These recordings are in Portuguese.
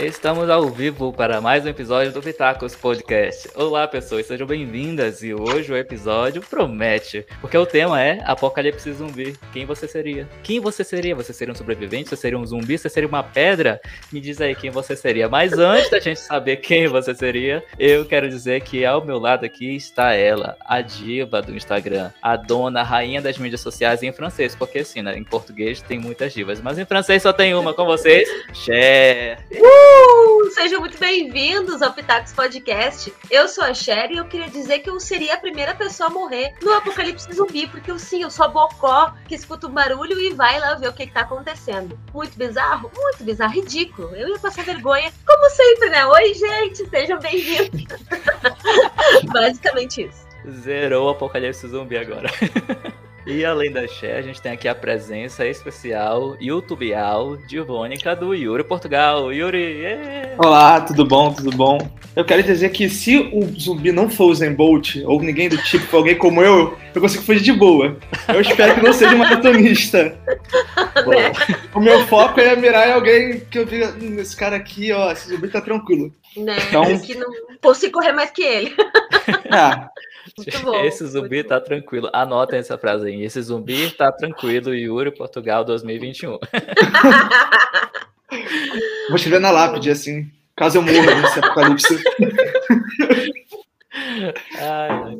Estamos ao vivo para mais um episódio do Pitacos Podcast. Olá, pessoas, sejam bem-vindas e hoje o episódio promete, porque o tema é Apocalipse Zumbi. Quem você seria? Quem você seria? Você seria um sobrevivente? Você seria um zumbi? Você seria uma pedra? Me diz aí quem você seria. Mas antes da gente saber quem você seria, eu quero dizer que ao meu lado aqui está ela, a diva do Instagram, a dona, a rainha das mídias sociais em francês, porque assim, né, em português tem muitas divas, mas em francês só tem uma com vocês, Cher. Uh! Sejam muito bem-vindos ao Pitacos Podcast. Eu sou a Sherry e eu queria dizer que eu seria a primeira pessoa a morrer no apocalipse zumbi, porque eu sim, eu sou a bocó que escuta o barulho e vai lá ver o que, que tá acontecendo. Muito bizarro? Muito bizarro, ridículo. Eu ia passar vergonha, como sempre, né? Oi, gente, sejam bem-vindos. Basicamente isso. Zerou o apocalipse zumbi agora. E além da Cher, a gente tem aqui a presença especial, youtubeal, divônica do Yuri Portugal. Yuri! Yeah. Olá, tudo bom? Tudo bom? Eu quero dizer que se o zumbi não for o Zen Bolt, ou ninguém do tipo, alguém como eu, eu consigo fugir de boa. Eu espero que não seja um maratonista. o meu foco é mirar em alguém que eu diga, hum, esse cara aqui, ó, esse zumbi tá tranquilo. Né? Então... Que não fosse correr mais que ele. Ah, Bom, Esse zumbi tá tranquilo. Anotem essa frase aí. Esse zumbi tá tranquilo. Yuri, Portugal 2021. Vou escrever na lápide, assim, caso eu morra nesse apocalipse. Ai,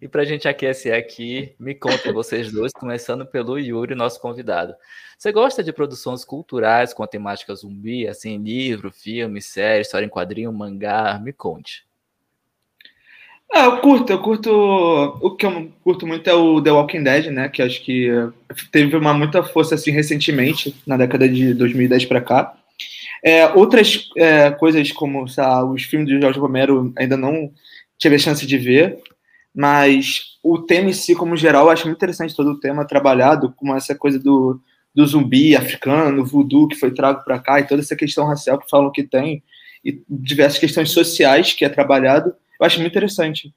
e pra gente aquecer aqui, me contem vocês dois, começando pelo Yuri, nosso convidado. Você gosta de produções culturais com a temática zumbi, assim, livro, filme, série, história em quadrinho, mangá? Me conte. Ah, eu curto, eu curto. O que eu curto muito é o The Walking Dead, né? Que acho que teve uma muita força assim recentemente, na década de 2010 para cá. É, outras é, coisas como os filmes de Jorge Romero ainda não tive a chance de ver, mas o tema em si, como geral, eu acho muito interessante todo o tema trabalhado, como essa coisa do, do zumbi africano, voodoo que foi trago para cá e toda essa questão racial que falam que tem e diversas questões sociais que é trabalhado eu acho muito interessante.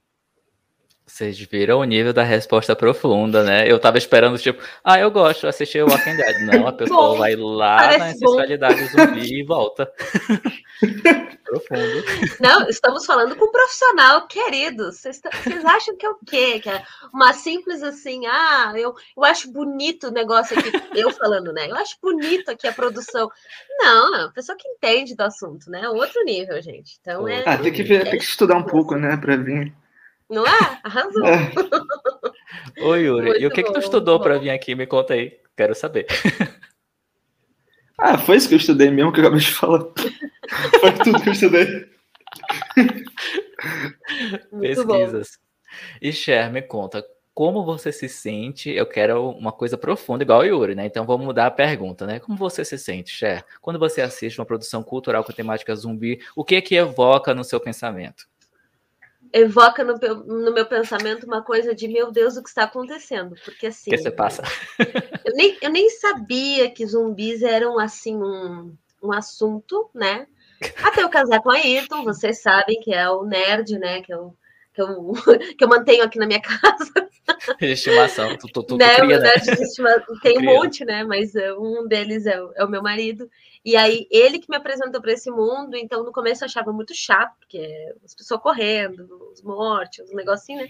Vocês viram o nível da resposta profunda, né? Eu tava esperando, tipo, ah, eu gosto de assistir o Walking Dead. Não, a pessoa bom, vai lá na ancestralidade zumbi e volta. Profundo. Não, estamos falando com um profissional, querido. Vocês acham que é o quê? Que é uma simples assim, ah, eu, eu acho bonito o negócio aqui, eu falando, né? Eu acho bonito aqui a produção. Não, é uma pessoa que entende do assunto, né? Outro nível, gente. Então é. Ah, tem que, ver, é, tem que estudar um pouco, né, para vir. Não é? Arrasou. É. Oi, Yuri. Muito e o que, bom, que tu estudou para vir aqui? Me conta aí. Quero saber. Ah, foi isso que eu estudei mesmo que eu acabei de falar. foi tudo que eu estudei. Pesquisas. E Cher, me conta, como você se sente? Eu quero uma coisa profunda, igual o Yuri, né? Então vamos mudar a pergunta, né? Como você se sente, Cher? Quando você assiste uma produção cultural com temática zumbi, o que é que evoca no seu pensamento? Evoca no, no, meu pensamento uma coisa de meu Deus, o que está acontecendo? Porque assim. que você passa? eu, nem, eu nem sabia que zumbis eram assim um, um assunto, né? Até eu casar com a Ayrton, vocês sabem que é o nerd, né? Que eu, que eu, que eu mantenho aqui na minha casa. De estimação, tu, tu, tu, né, cria, né? Tem um monte, né? Mas eh, um deles é, é o meu marido. E aí, ele que me apresentou para esse mundo, então no começo eu achava muito chato, porque as pessoas correndo, os mortes, os negocinhos, né?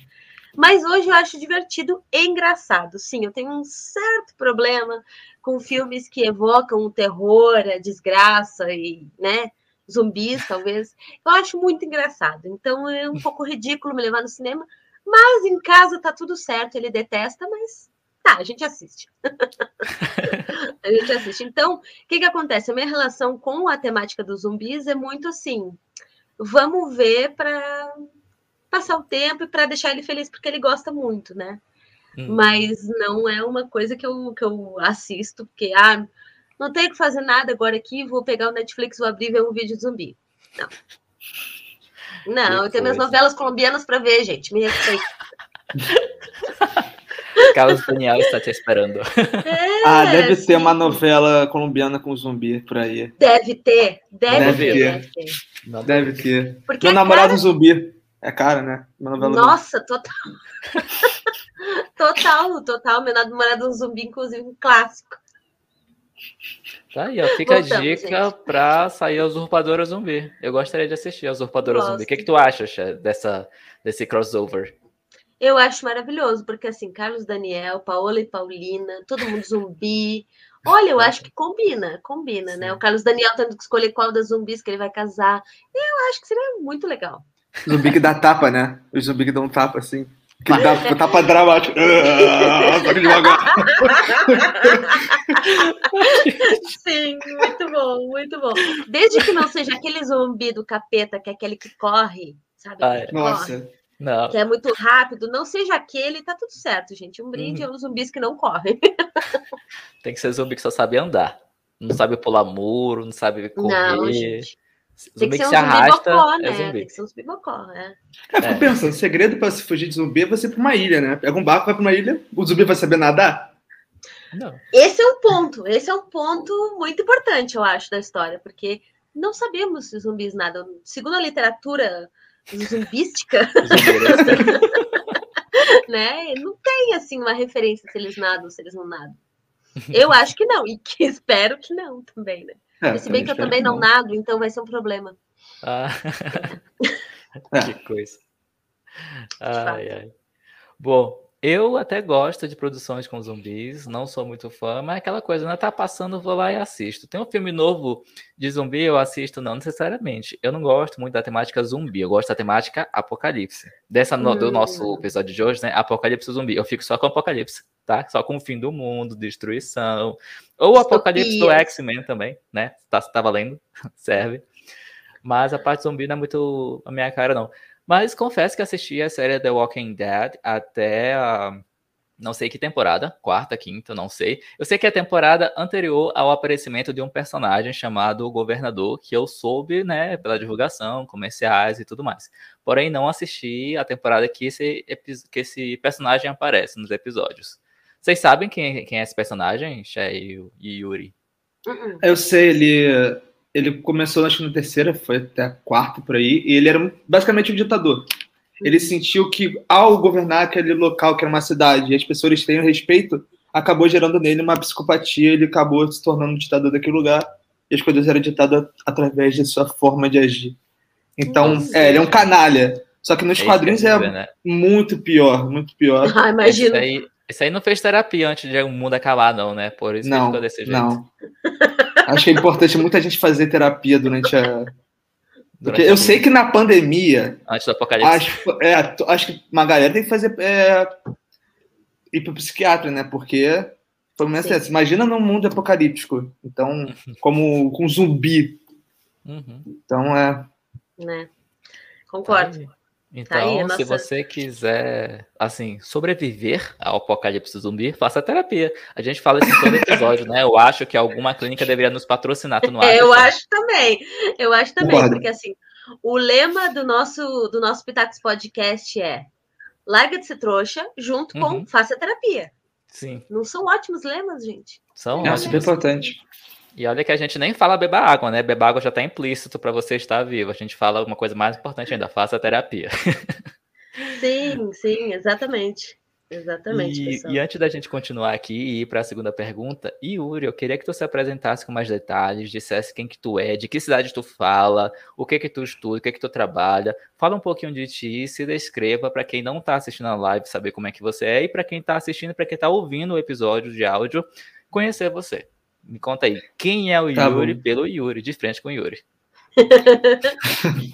Mas hoje eu acho divertido e engraçado. Sim, eu tenho um certo problema com filmes que evocam o terror, a desgraça e, né, zumbis, talvez. Eu acho muito engraçado. Então é um pouco ridículo me levar no cinema, mas em casa tá tudo certo. Ele detesta, mas Tá, a gente assiste. a gente assiste. Então, o que, que acontece? A minha relação com a temática dos zumbis é muito assim: vamos ver para passar o tempo e para deixar ele feliz, porque ele gosta muito, né? Hum. Mas não é uma coisa que eu, que eu assisto, porque, ah, não tenho que fazer nada agora aqui, vou pegar o Netflix, vou abrir e ver um vídeo de zumbi. Não. Não, eu tenho minhas novelas colombianas para ver, gente. Me respeita. Carlos Daniel está te esperando. É, ah, deve sim. ter uma novela colombiana com zumbi por aí. Deve ter, deve, deve ter. Deve ter. Deve ter. Porque Meu namorado cara... zumbi. É cara, né? Nossa, total. total, total. Meu namorado um zumbi, inclusive um clássico. Tá aí, ó. Fica Voltamos, a dica gente. pra sair a Usurpadora Zumbi. Eu gostaria de assistir a Usurpadora Gosto. Zumbi. O que, que tu acha, dessa, desse crossover? Eu acho maravilhoso, porque assim, Carlos Daniel, Paola e Paulina, todo mundo zumbi. Olha, eu acho que combina, combina, né? Sim. né? O Carlos Daniel tendo que escolher qual das zumbis que ele vai casar. Eu acho que seria muito legal. Zumbi que dá tapa, né? O zumbi que dá um tapa, assim. Que dá um tapa dramático. Ah, só que devagar. Sim, muito bom, muito bom. Desde que não seja aquele zumbi do capeta, que é aquele que corre, sabe? Ai, nossa. Corre, não. Que é muito rápido, não seja aquele, tá tudo certo, gente. Um brinde hum. é os zumbis que não correm. Tem que ser zumbi que só sabe andar. Não sabe pular muro, não sabe correr. Não, gente. Tem que ser um se arrasta, bocó, é né? É zumbi. Tem que ser um zumbi bocó, é. É, fico é. pensando, o segredo para se fugir de zumbi é você ir para uma ilha, né? Pega um barco, vai para uma ilha, o zumbi vai saber nadar? Não. Esse é um ponto, esse é um ponto muito importante, eu acho, da história, porque não sabemos se os zumbis nadam. Segundo a literatura zumbística, né? Não tem assim uma referência se eles nadam, se eles não nadam. Eu acho que não, e que espero que não também, né? É, se bem que eu também não, não nado, então vai ser um problema. Ah. que coisa. Ai, ai. Bom, eu até gosto de produções com zumbis, não sou muito fã, mas aquela coisa, né? Tá passando, vou lá e assisto. Tem um filme novo de zumbi, eu assisto, não necessariamente. Eu não gosto muito da temática zumbi, eu gosto da temática apocalipse. Dessa hum. do nosso episódio de hoje, né? Apocalipse zumbi. Eu fico só com apocalipse, tá? Só com o fim do mundo, destruição. Ou o apocalipse do X-Men também, né? Tá, tá valendo, serve. Mas a parte zumbi não é muito a minha cara, não. Mas confesso que assisti a série The Walking Dead até a. Não sei que temporada, quarta, quinta, não sei. Eu sei que é a temporada anterior ao aparecimento de um personagem chamado Governador, que eu soube, né, pela divulgação, comerciais e tudo mais. Porém, não assisti a temporada que esse, que esse personagem aparece nos episódios. Vocês sabem quem, quem é esse personagem, Shay e Yuri? Eu sei, ele ele começou, acho que na terceira, foi até a quarta por aí, e ele era basicamente um ditador. Ele sentiu que, ao governar aquele local, que era uma cidade, e as pessoas têm respeito, acabou gerando nele uma psicopatia, ele acabou se tornando um ditador daquele lugar, e as coisas eram ditadas através de sua forma de agir. Então, é, ele é um canalha. Só que nos é quadrinhos é né? muito pior, muito pior. Ah, imagina. Esse esse aí não fez terapia antes de o mundo acabar, não, né? Por isso não, que ficou desse jeito. Não. Acho que é importante muita gente fazer terapia durante a. Porque eu sei que na pandemia. Antes do apocalipse. Acho, é, acho que uma galera tem que fazer. É, ir pro psiquiatra, né? Porque. Pelo assim, imagina num mundo apocalíptico. Então, como com zumbi. Uhum. Então é. Né? Concordo. Então, tá aí, nossa... se você quiser, assim, sobreviver ao apocalipse zumbi, faça terapia. A gente fala isso em todo episódio, né? Eu acho que alguma clínica deveria nos patrocinar, tu não acha? Eu acho também. Eu acho também, Concordo. porque assim, o lema do nosso do nosso Pitacos Podcast é larga de ser trouxa junto com uhum. faça terapia. Sim. Não são ótimos lemas, gente? São é ótimos. super importante. E olha que a gente nem fala beba água, né? Beba água já está implícito para você estar vivo. A gente fala uma coisa mais importante ainda, faça terapia. Sim, sim, exatamente. Exatamente. E, e, antes da gente continuar aqui e ir para a segunda pergunta, Yuri, eu queria que tu se apresentasse com mais detalhes, dissesse quem que tu é, de que cidade tu fala, o que que tu estuda, o que que tu trabalha. Fala um pouquinho de ti, se descreva para quem não está assistindo a live saber como é que você é e para quem está assistindo, para quem está ouvindo o episódio de áudio, conhecer você. Me conta aí, quem é o tá Yuri bom. pelo Yuri, de frente com o Yuri?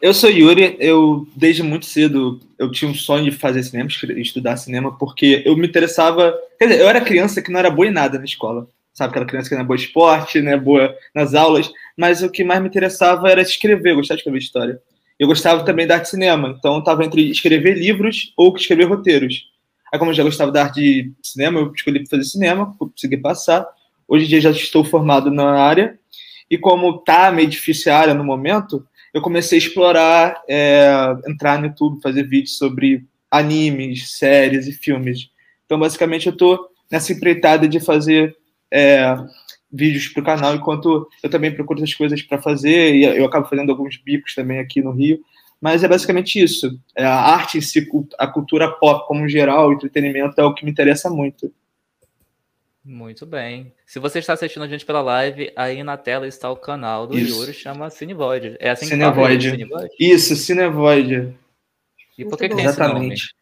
eu sou Yuri, eu desde muito cedo eu tinha um sonho de fazer cinema, estudar cinema, porque eu me interessava. Quer dizer, eu era criança que não era boa em nada na escola. Sabe, aquela criança que não é boa em esporte, não é boa nas aulas, mas o que mais me interessava era escrever, eu gostava de escrever história. Eu gostava também da arte de cinema, então eu estava entre escrever livros ou escrever roteiros. Aí, como eu já gostava da arte de cinema, eu escolhi fazer cinema, consegui passar. Hoje em dia já estou formado na área. E como tá meio difícil a área no momento, eu comecei a explorar, é, entrar no YouTube, fazer vídeos sobre animes, séries e filmes. Então, basicamente, eu estou nessa empreitada de fazer é, vídeos para o canal, enquanto eu também procuro outras coisas para fazer, e eu acabo fazendo alguns bicos também aqui no Rio. Mas é basicamente isso. É a arte em si, a cultura pop como geral, o entretenimento é o que me interessa muito. Muito bem. Se você está assistindo a gente pela live, aí na tela está o canal do Isso. Yuri, chama Cinevoid. É assim Cinevoid. que fala? Cinevoid? Isso, Cinevoid. E por que, que tem Exatamente.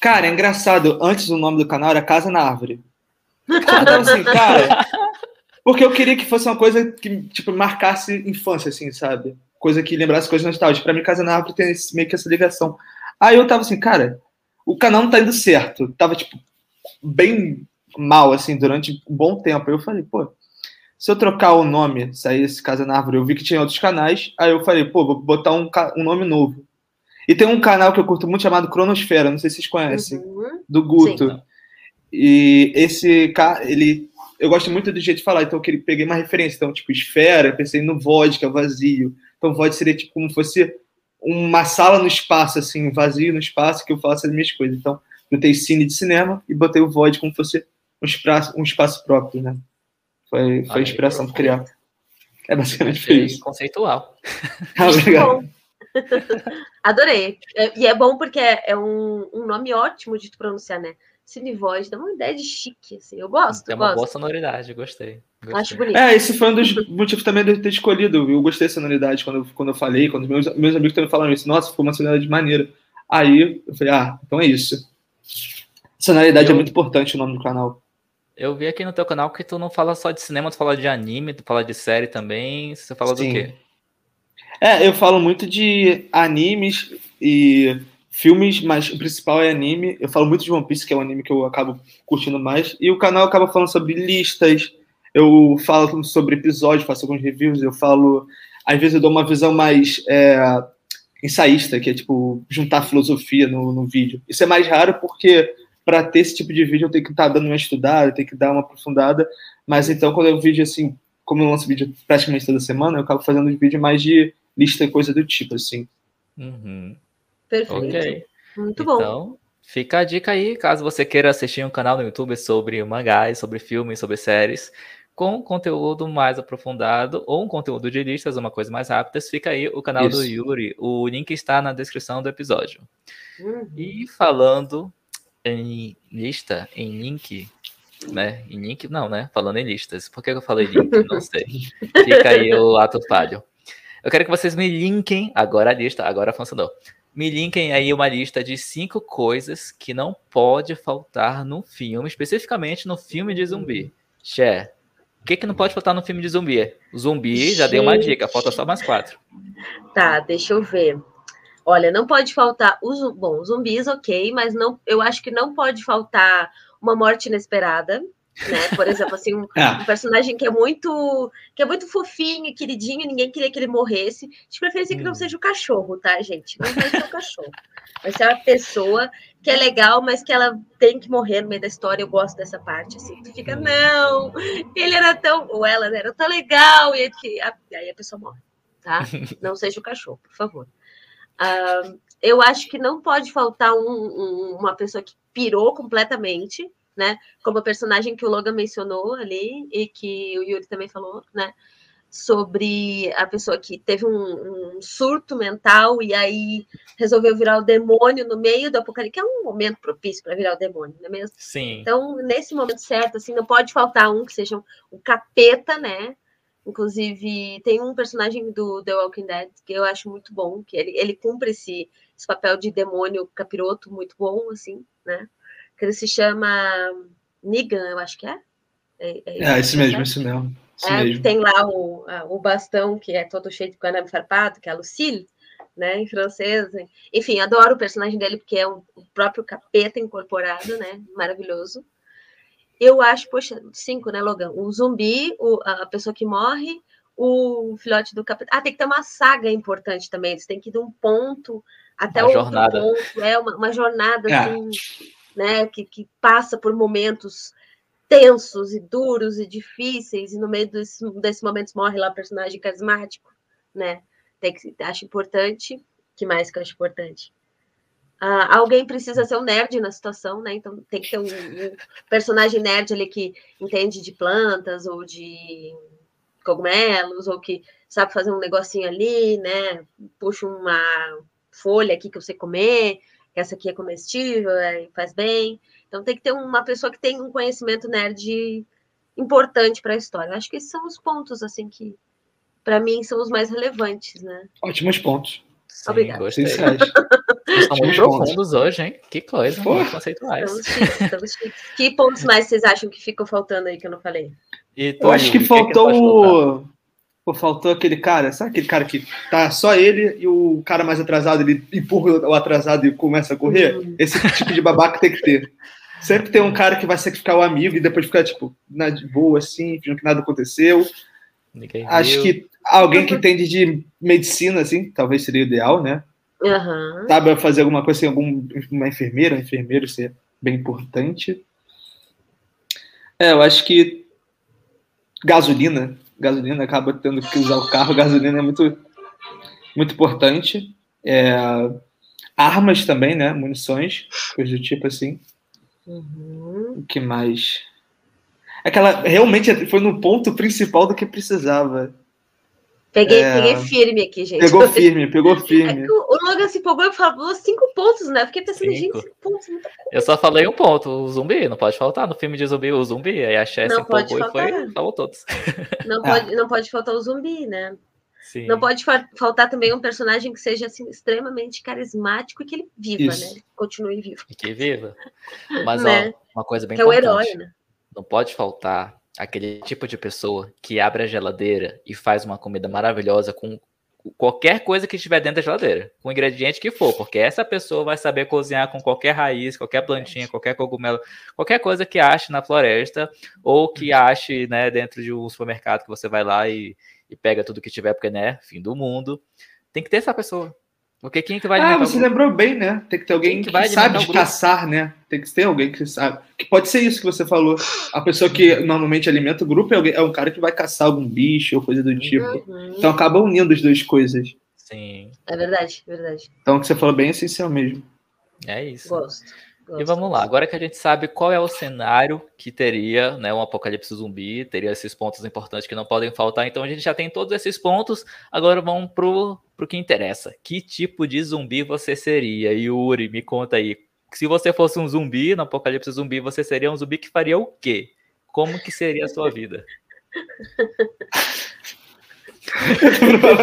Cara, é engraçado. Antes o nome do canal era Casa na Árvore. Então, assim, cara. Porque eu queria que fosse uma coisa que, tipo, marcasse infância, assim, sabe? Coisa que lembrasse coisas nostálgicas. Pra mim, Casa na Árvore tem esse, meio que essa ligação. Aí eu tava assim, cara, o canal não tá indo certo. Tava, tipo, bem mal, assim, durante um bom tempo. Aí eu falei, pô, se eu trocar o nome, sair esse Casa na Árvore, eu vi que tinha outros canais, aí eu falei, pô, vou botar um, um nome novo. E tem um canal que eu curto muito chamado Cronosfera, não sei se vocês conhecem, uhum. do Guto. Sim. E esse cara, ele. Eu gosto muito do jeito de falar, então eu peguei uma referência. Então, tipo, esfera, pensei no vodka, vazio. Então, vodka seria tipo como fosse uma sala no espaço, assim, vazio no espaço, que eu faço as minhas coisas. Então, tenho cine de cinema e botei o vodka como fosse um espaço, um espaço próprio, né? Foi, foi a inspiração para criar. É basicamente isso. Conceitual. Ah, obrigado. Adorei. É, e é bom porque é, é um, um, nome ótimo de pronunciar, né? Cinevoz, dá uma ideia de chique, assim. Eu gosto. Tem uma gosto. boa sonoridade, gostei. gostei. Acho bonito. É, esse foi um dos motivos também de eu ter escolhido. Eu gostei da sonoridade quando, quando eu falei, quando meus, meus amigos também falaram isso. Nossa, ficou uma sonoridade maneira. Aí eu falei, ah, então é isso. Sonoridade é eu... é muito importante o nome do canal. Eu vi aqui no teu canal que tu não fala só de cinema, tu fala de anime, tu fala de série também. Você fala Sim. do quê? É, eu falo muito de animes e filmes, mas o principal é anime. Eu falo muito de One Piece, que é um anime que eu acabo curtindo mais. E o canal acaba falando sobre listas, eu falo sobre episódios, faço alguns reviews, eu falo. Às vezes eu dou uma visão mais é, ensaísta, que é tipo juntar filosofia no, no vídeo. Isso é mais raro porque para ter esse tipo de vídeo eu tenho que estar tá dando uma estudada, eu tenho que dar uma aprofundada. Mas então, quando eu vídeo assim, como eu lanço vídeo praticamente toda semana, eu acabo fazendo vídeo mais de lista e coisa do tipo, assim. Uhum. Perfeito. Okay. Muito bom. Então, fica a dica aí, caso você queira assistir um canal no YouTube sobre mangás, sobre filmes, sobre séries, com conteúdo mais aprofundado ou um conteúdo de listas, uma coisa mais rápida, fica aí o canal Isso. do Yuri. O link está na descrição do episódio. Uhum. E falando em lista, em link, né? Em link, não, né? Falando em listas. Por que eu falei link? Não sei. Fica aí o ato falho. Eu quero que vocês me linkem, agora a lista, agora funcionou. Me linkem aí uma lista de cinco coisas que não pode faltar no filme, especificamente no filme de zumbi. Cher, o que, que não pode faltar no filme de zumbi? Zumbi já deu uma dica, falta só mais quatro. Tá, deixa eu ver. Olha, não pode faltar os bom, zumbis, ok, mas não, eu acho que não pode faltar uma morte inesperada, né? Por exemplo, assim, um, é. um, personagem que é muito que é muito fofinho, queridinho, ninguém queria que ele morresse. De preferência que não hum. seja o cachorro, tá, gente? Não vai ser o cachorro. Vai ser uma pessoa que é legal, mas que ela tem que morrer no meio da história. Eu gosto dessa parte, assim. Tu fica, não, ele era tão, ou ela era tão legal, e aí a pessoa morre, tá? Não seja o cachorro, por favor. Uh, eu acho que não pode faltar um, um, uma pessoa que pirou completamente, né? Como a personagem que o Logan mencionou ali e que o Yuri também falou, né? Sobre a pessoa que teve um, um surto mental e aí resolveu virar o demônio no meio do apocalipse, que é um momento propício para virar o demônio, não é mesmo? Sim. Então, nesse momento certo, assim, não pode faltar um que seja um, um capeta, né? Inclusive, tem um personagem do The Walking Dead que eu acho muito bom, que ele, ele cumpre esse, esse papel de demônio capiroto muito bom, assim, né? Que ele se chama Negan, eu acho que é. É, é, é esse mesmo, esse mesmo. Esse é, mesmo. Tem lá o, o bastão que é todo cheio de caname farpado, que é a Lucille, né, em francês. Enfim, adoro o personagem dele, porque é o próprio capeta incorporado, né? Maravilhoso. Eu acho, poxa, cinco, né, Logan? O zumbi, o, a pessoa que morre, o filhote do capitão. Ah, tem que ter uma saga importante também. Eles têm que ir de um ponto até o jornada. ponto. É uma, uma jornada, é. assim, né? Que, que passa por momentos tensos e duros e difíceis, e no meio desse, desses momentos morre lá o personagem carismático, né? Tem que, acho importante. que mais que eu acho importante? Uh, alguém precisa ser um nerd na situação, né? Então tem que ter um, um, personagem nerd ali que entende de plantas ou de cogumelos, ou que sabe fazer um negocinho ali, né? Puxa uma folha aqui que você comer, essa aqui é comestível, é, faz bem. Então tem que ter uma pessoa que tem um conhecimento nerd importante para a história. Acho que esses são os pontos assim que para mim são os mais relevantes, né? Ótimos pontos. Sim, Obrigada. gostei. Sérgio. Estão muito profundos pontos. hoje, hein? Que coisa, Pô. muito conceituais. Estamos chiques, estamos chiques. Que pontos mais vocês acham que ficam faltando aí que eu não falei? E tu, Eu acho que Yuri, o faltou o. Pô, faltou aquele cara, sabe aquele cara que tá só ele e o cara mais atrasado, ele empurra o atrasado e começa a correr? Hum. Esse tipo de babaca tem que ter. Sempre tem um cara que vai sacrificar o amigo e depois ficar, tipo, na de boa, assim, fingindo que nada aconteceu. Ninguém Acho viu. que alguém que entende de medicina, assim, talvez seria o ideal, né? Aham. Sabe fazer alguma coisa, assim, algum, uma enfermeira, um enfermeiro, isso é bem importante. É, eu acho que gasolina, gasolina acaba tendo que usar o carro, gasolina é muito, muito importante. É, armas também, né? Munições, coisas do tipo assim. Uhum. O que mais? Aquela realmente foi no ponto principal do que precisava. Peguei, É. peguei firme aqui, gente. Pegou firme, pegou É firme. que o o Logan se empolgou e falou cinco pontos, né? Fiquei pensando, gente, Cinco. cinco pontos, muita coisa. Eu só falei um ponto, o zumbi, não pode faltar. No filme de zumbi, o zumbi, aí a Chess empolgou e foi, falou todos. Não, Ah. pode, não pode faltar o zumbi, né? Sim. Não pode fa- faltar também um personagem que seja assim, extremamente carismático e que ele viva, Isso. né? Ele continue vivo. E que viva. Mas, Né? ó, uma coisa bem Que é o importante. herói, né? Não pode faltar aquele tipo de pessoa que abre a geladeira e faz uma comida maravilhosa com qualquer coisa que estiver dentro da geladeira, com o ingrediente que for, porque essa pessoa vai saber cozinhar com qualquer raiz, qualquer plantinha, qualquer cogumelo, qualquer coisa que ache na floresta ou que ache, né, dentro de um supermercado que você vai lá e, e pega tudo que tiver, porque, né, fim do mundo. Tem que ter essa pessoa. Porque quem que vai Ah, você o- lembrou bem, né? Tem que ter alguém Quem que que, vai sabe de caçar, né? Tem que ter alguém que sabe. Que pode ser isso que você falou. A pessoa que normalmente alimenta o grupo é, alguém- é um cara que vai caçar algum bicho ou coisa do tipo. Uhum. Então acaba unindo as duas coisas. Sim, É verdade, é verdade. Então o que você falou bem é essencial mesmo. é isso. Gosto. E vamos lá, agora que a gente sabe qual é o cenário que teria né, um apocalipse zumbi, teria esses pontos importantes que não podem faltar, então a gente já tem todos esses pontos, agora vamos pro, pro que interessa. Que tipo de zumbi você seria? Yuri, me conta aí. Se você fosse um zumbi no apocalipse zumbi, você seria um zumbi que faria o quê? Como que seria a sua vida?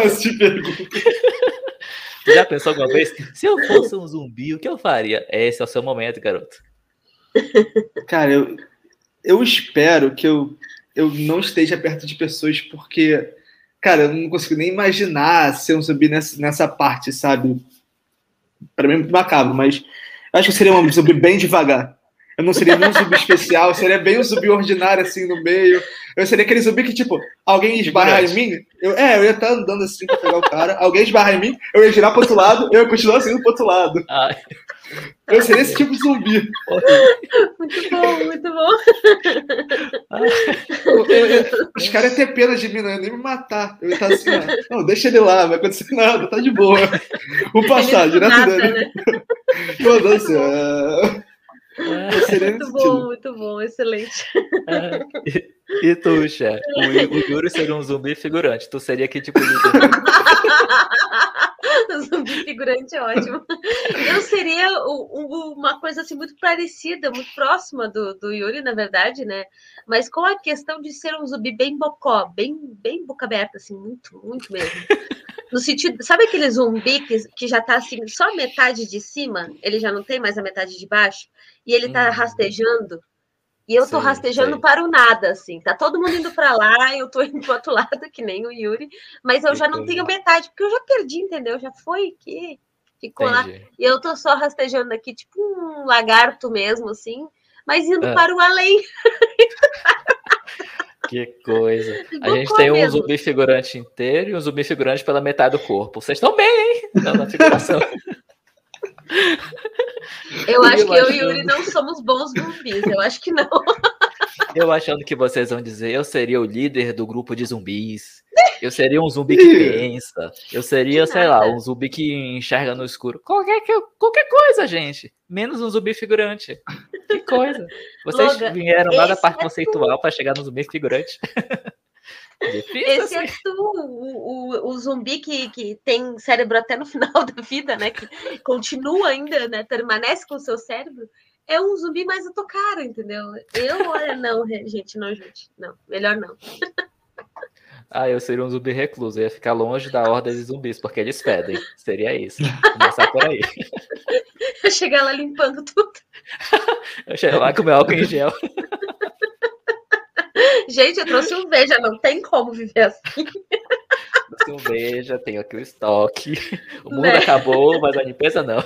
Essa te. Já pensou alguma vez? Se eu fosse um zumbi, o que eu faria? Esse é o seu momento, garoto. Cara, eu, eu espero que eu, eu não esteja perto de pessoas porque, cara, eu não consigo nem imaginar ser um zumbi nessa, nessa parte, sabe? Pra mim é muito macabro, mas acho que seria um zumbi bem devagar. Eu não seria nem um zumbi especial, eu seria bem um zumbi ordinário assim no meio. Eu seria aquele zumbi que, tipo, alguém esbarra em mim. Eu, é, eu ia estar andando assim pra pegar o cara, alguém esbarra em mim, eu ia girar pro outro lado, eu ia continuar assim pro outro lado. Ai, Eu seria esse tipo de zumbi. Muito bom, muito bom. Eu- eu- eu- os caras iam ter pena de mim, não iam nem me matar. Eu ia estar assim, ó, não, deixa ele lá, não vai acontecer nada, tá de boa. Vou passar, direto dele. né? Andando assim, ah, seria Muito bom, muito bom, excelente. e, e tu, Xé? O, o Yuri seria um zumbi figurante. Tu seria que tipo de zumbi? Zumbi figurante é ótimo. Eu seria o- o- uma coisa assim muito parecida, muito próxima do, do Yuri, na verdade, né? Mas com a questão de ser um zumbi bem bocó, bem, bem boca aberta, assim, muito, muito mesmo. No sentido, sabe aquele zumbi que, que já tá assim, só metade de cima, ele já não tem mais a metade de baixo, e ele tá Hum. rastejando, e eu tô Sei, rastejando sei. para o nada, assim. Tá todo mundo indo para lá, eu tô indo pro outro lado, que nem o Yuri, mas eu já não tenho metade, porque eu já perdi, entendeu? Já foi que ficou lá. Entendi. E eu tô só rastejando aqui, tipo um lagarto mesmo, assim, mas indo Ah. para o além. Que coisa. A gente tem um mesmo. zumbi figurante inteiro e um zumbi figurante pela metade do corpo. Vocês estão bem, hein? Não, na figuração. Eu acho que eu e achando. Yuri não somos bons zumbis, eu acho que não. Eu achando que vocês vão dizer, eu seria o líder do grupo de zumbis. Eu seria um zumbi que pensa. Eu seria, sei lá, um zumbi que enxerga no escuro. Qualquer, que- qualquer coisa, gente. Menos um zumbi figurante. Que coisa. Vocês Logan, vieram lá da parte é conceitual para chegar no zumbi figurante. Difícil, Esse assim. é tu, o, o, o zumbi que, que tem cérebro até no final da vida, né? Que continua ainda, né? Permanece com o seu cérebro. é um zumbi mais a entendeu? Eu, olha, não, gente, não, gente, não, melhor não. Ah, eu seria um zumbi recluso, eu ia ficar longe da horda de zumbis, porque eles fedem. Seria isso. Começar por aí. Eu chegar lá limpando tudo. Eu chego lá com meu álcool em gel. Gente, eu trouxe um veja, não tem como viver assim. Trouxe um veja, tenho aqui o estoque. O mundo né? acabou, mas a limpeza não.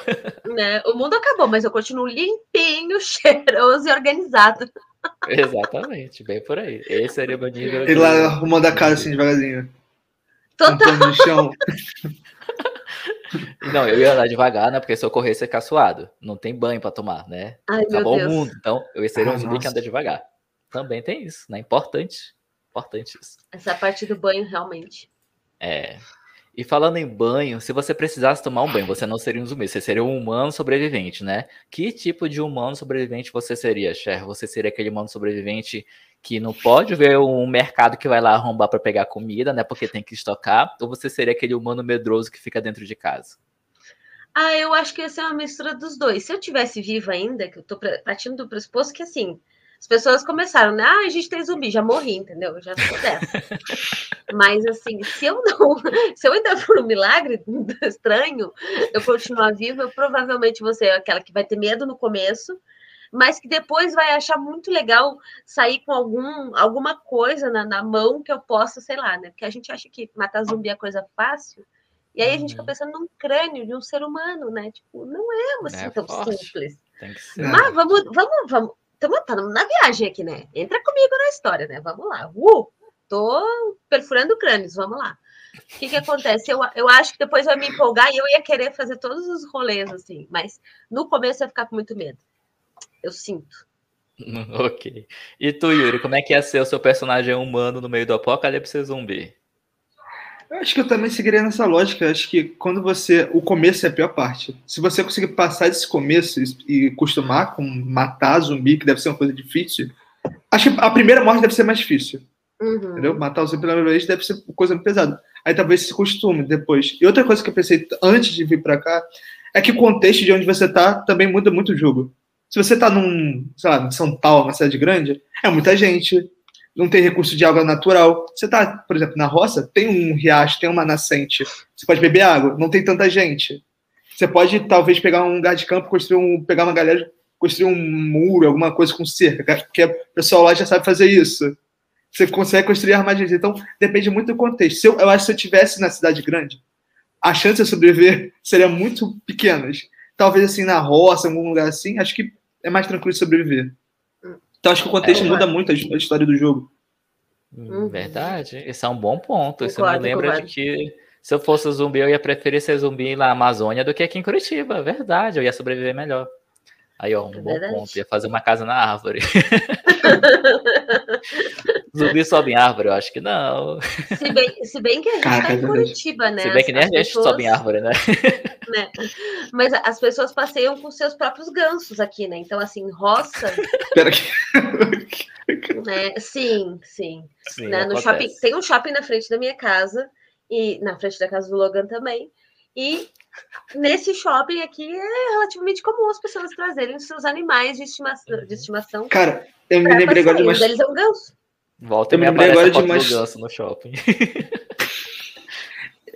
Né? O mundo acabou, mas eu continuo limpinho, cheiroso e organizado. Exatamente, bem por aí. Esse seria o meu nível. Ele lá arrumando a casa assim devagarzinho. Total. no chão. Não, eu ia andar devagar, né? Porque se eu corresse, ia ficar suado. Não tem banho pra tomar, né? Ai, Acabou o mundo. Então, eu seria um zumbi que anda devagar. Também tem isso, né? Importante. Importante isso. Essa parte do banho, realmente. É. E falando em banho, se você precisasse tomar um banho, você não seria um zumbi, você seria um humano sobrevivente, né? Que tipo de humano sobrevivente você seria, Cher? Você seria aquele humano sobrevivente que não pode ver um mercado que vai lá arrombar para pegar comida, né? Porque tem que estocar, ou você seria aquele humano medroso que fica dentro de casa? Ah, eu acho que ia ser uma mistura dos dois. Se eu tivesse viva ainda, que eu tô partindo do pressuposto que assim, as pessoas começaram, né? Ah, a gente tem zumbi, já morri, entendeu? Já sou dessa. Mas assim, se eu não, se eu ainda for um milagre estranho, eu continuar viva, eu provavelmente vou ser aquela que vai ter medo no começo, mas que depois vai achar muito legal sair com algum, alguma coisa na, na mão que eu possa, sei lá, né? Porque a gente acha que matar zumbi é coisa fácil. E aí a gente fica uhum. pensando num crânio de um ser humano, né? Tipo, não é assim é tão forte. simples. Mas vamos, vamos, vamos, estamos na viagem aqui, né? Entra comigo na história, né? Vamos lá. Uh, tô perfurando crânios, vamos lá. O que, que acontece? Eu, eu acho que depois vai me empolgar e eu ia querer fazer todos os rolês, assim, mas no começo eu ia ficar com muito medo. Eu sinto. Ok. E tu, Yuri, como é que ia ser o seu personagem humano no meio do apocalipse zumbi? Eu acho que eu também seguiria nessa lógica. Acho que quando você. O começo é a pior parte. Se você conseguir passar desse começo e, acostumar com matar zumbi, que deve ser uma coisa difícil, acho que a primeira morte deve ser mais difícil. Uhum. Entendeu? Matar o zumbi pela primeira vez deve ser uma coisa pesada. Aí talvez se costume depois. E outra coisa que eu pensei antes de vir para cá é que o contexto de onde você tá também muda muito o jogo. Se você tá num, sei lá, em São Paulo, uma cidade grande, é muita gente não tem recurso de água natural. Você está, por exemplo, na roça, tem um riacho, tem uma nascente, você pode beber água, não tem tanta gente. Você pode, talvez, pegar um lugar de campo, construir um, pegar uma galera, construir um muro, alguma coisa com cerca, porque o pessoal lá já sabe fazer isso. Você consegue construir armadilhas. Então, depende muito do contexto. Se eu, eu acho que se eu tivesse na cidade grande, a chance de eu sobreviver seria muito pequenas. Talvez, assim, na roça, em algum lugar assim, acho que é mais tranquilo sobreviver. Então acho que o contexto é, muda muito a história do jogo. Hum, verdade. Esse é um bom ponto. Isso me lembra concordo. de que se eu fosse zumbi, eu ia preferir ser zumbi na Amazônia do que aqui em Curitiba. Verdade, eu ia sobreviver melhor. Aí, ó, um é bom verdade. ponto. Ia fazer uma casa na árvore. Zumbi sobe em árvore? Eu acho que não. Se bem, se bem que a gente Caraca, tá em Curitiba, né? Se bem que nem as a gente pessoas, sobe em árvore, né? Né? Mas as pessoas passeiam com seus próprios gansos aqui, né? Então, assim, roça. Né? Sim, sim. sim né? No shopping, tem um shopping na frente da minha casa, e na frente da casa do Logan também. E nesse shopping aqui é relativamente comum as pessoas trazerem seus animais de estimação. De estimação Cara, eu me lembrei agora de uma. Eles é um ganso. Volta eu me lembrei agora de uma no shopping.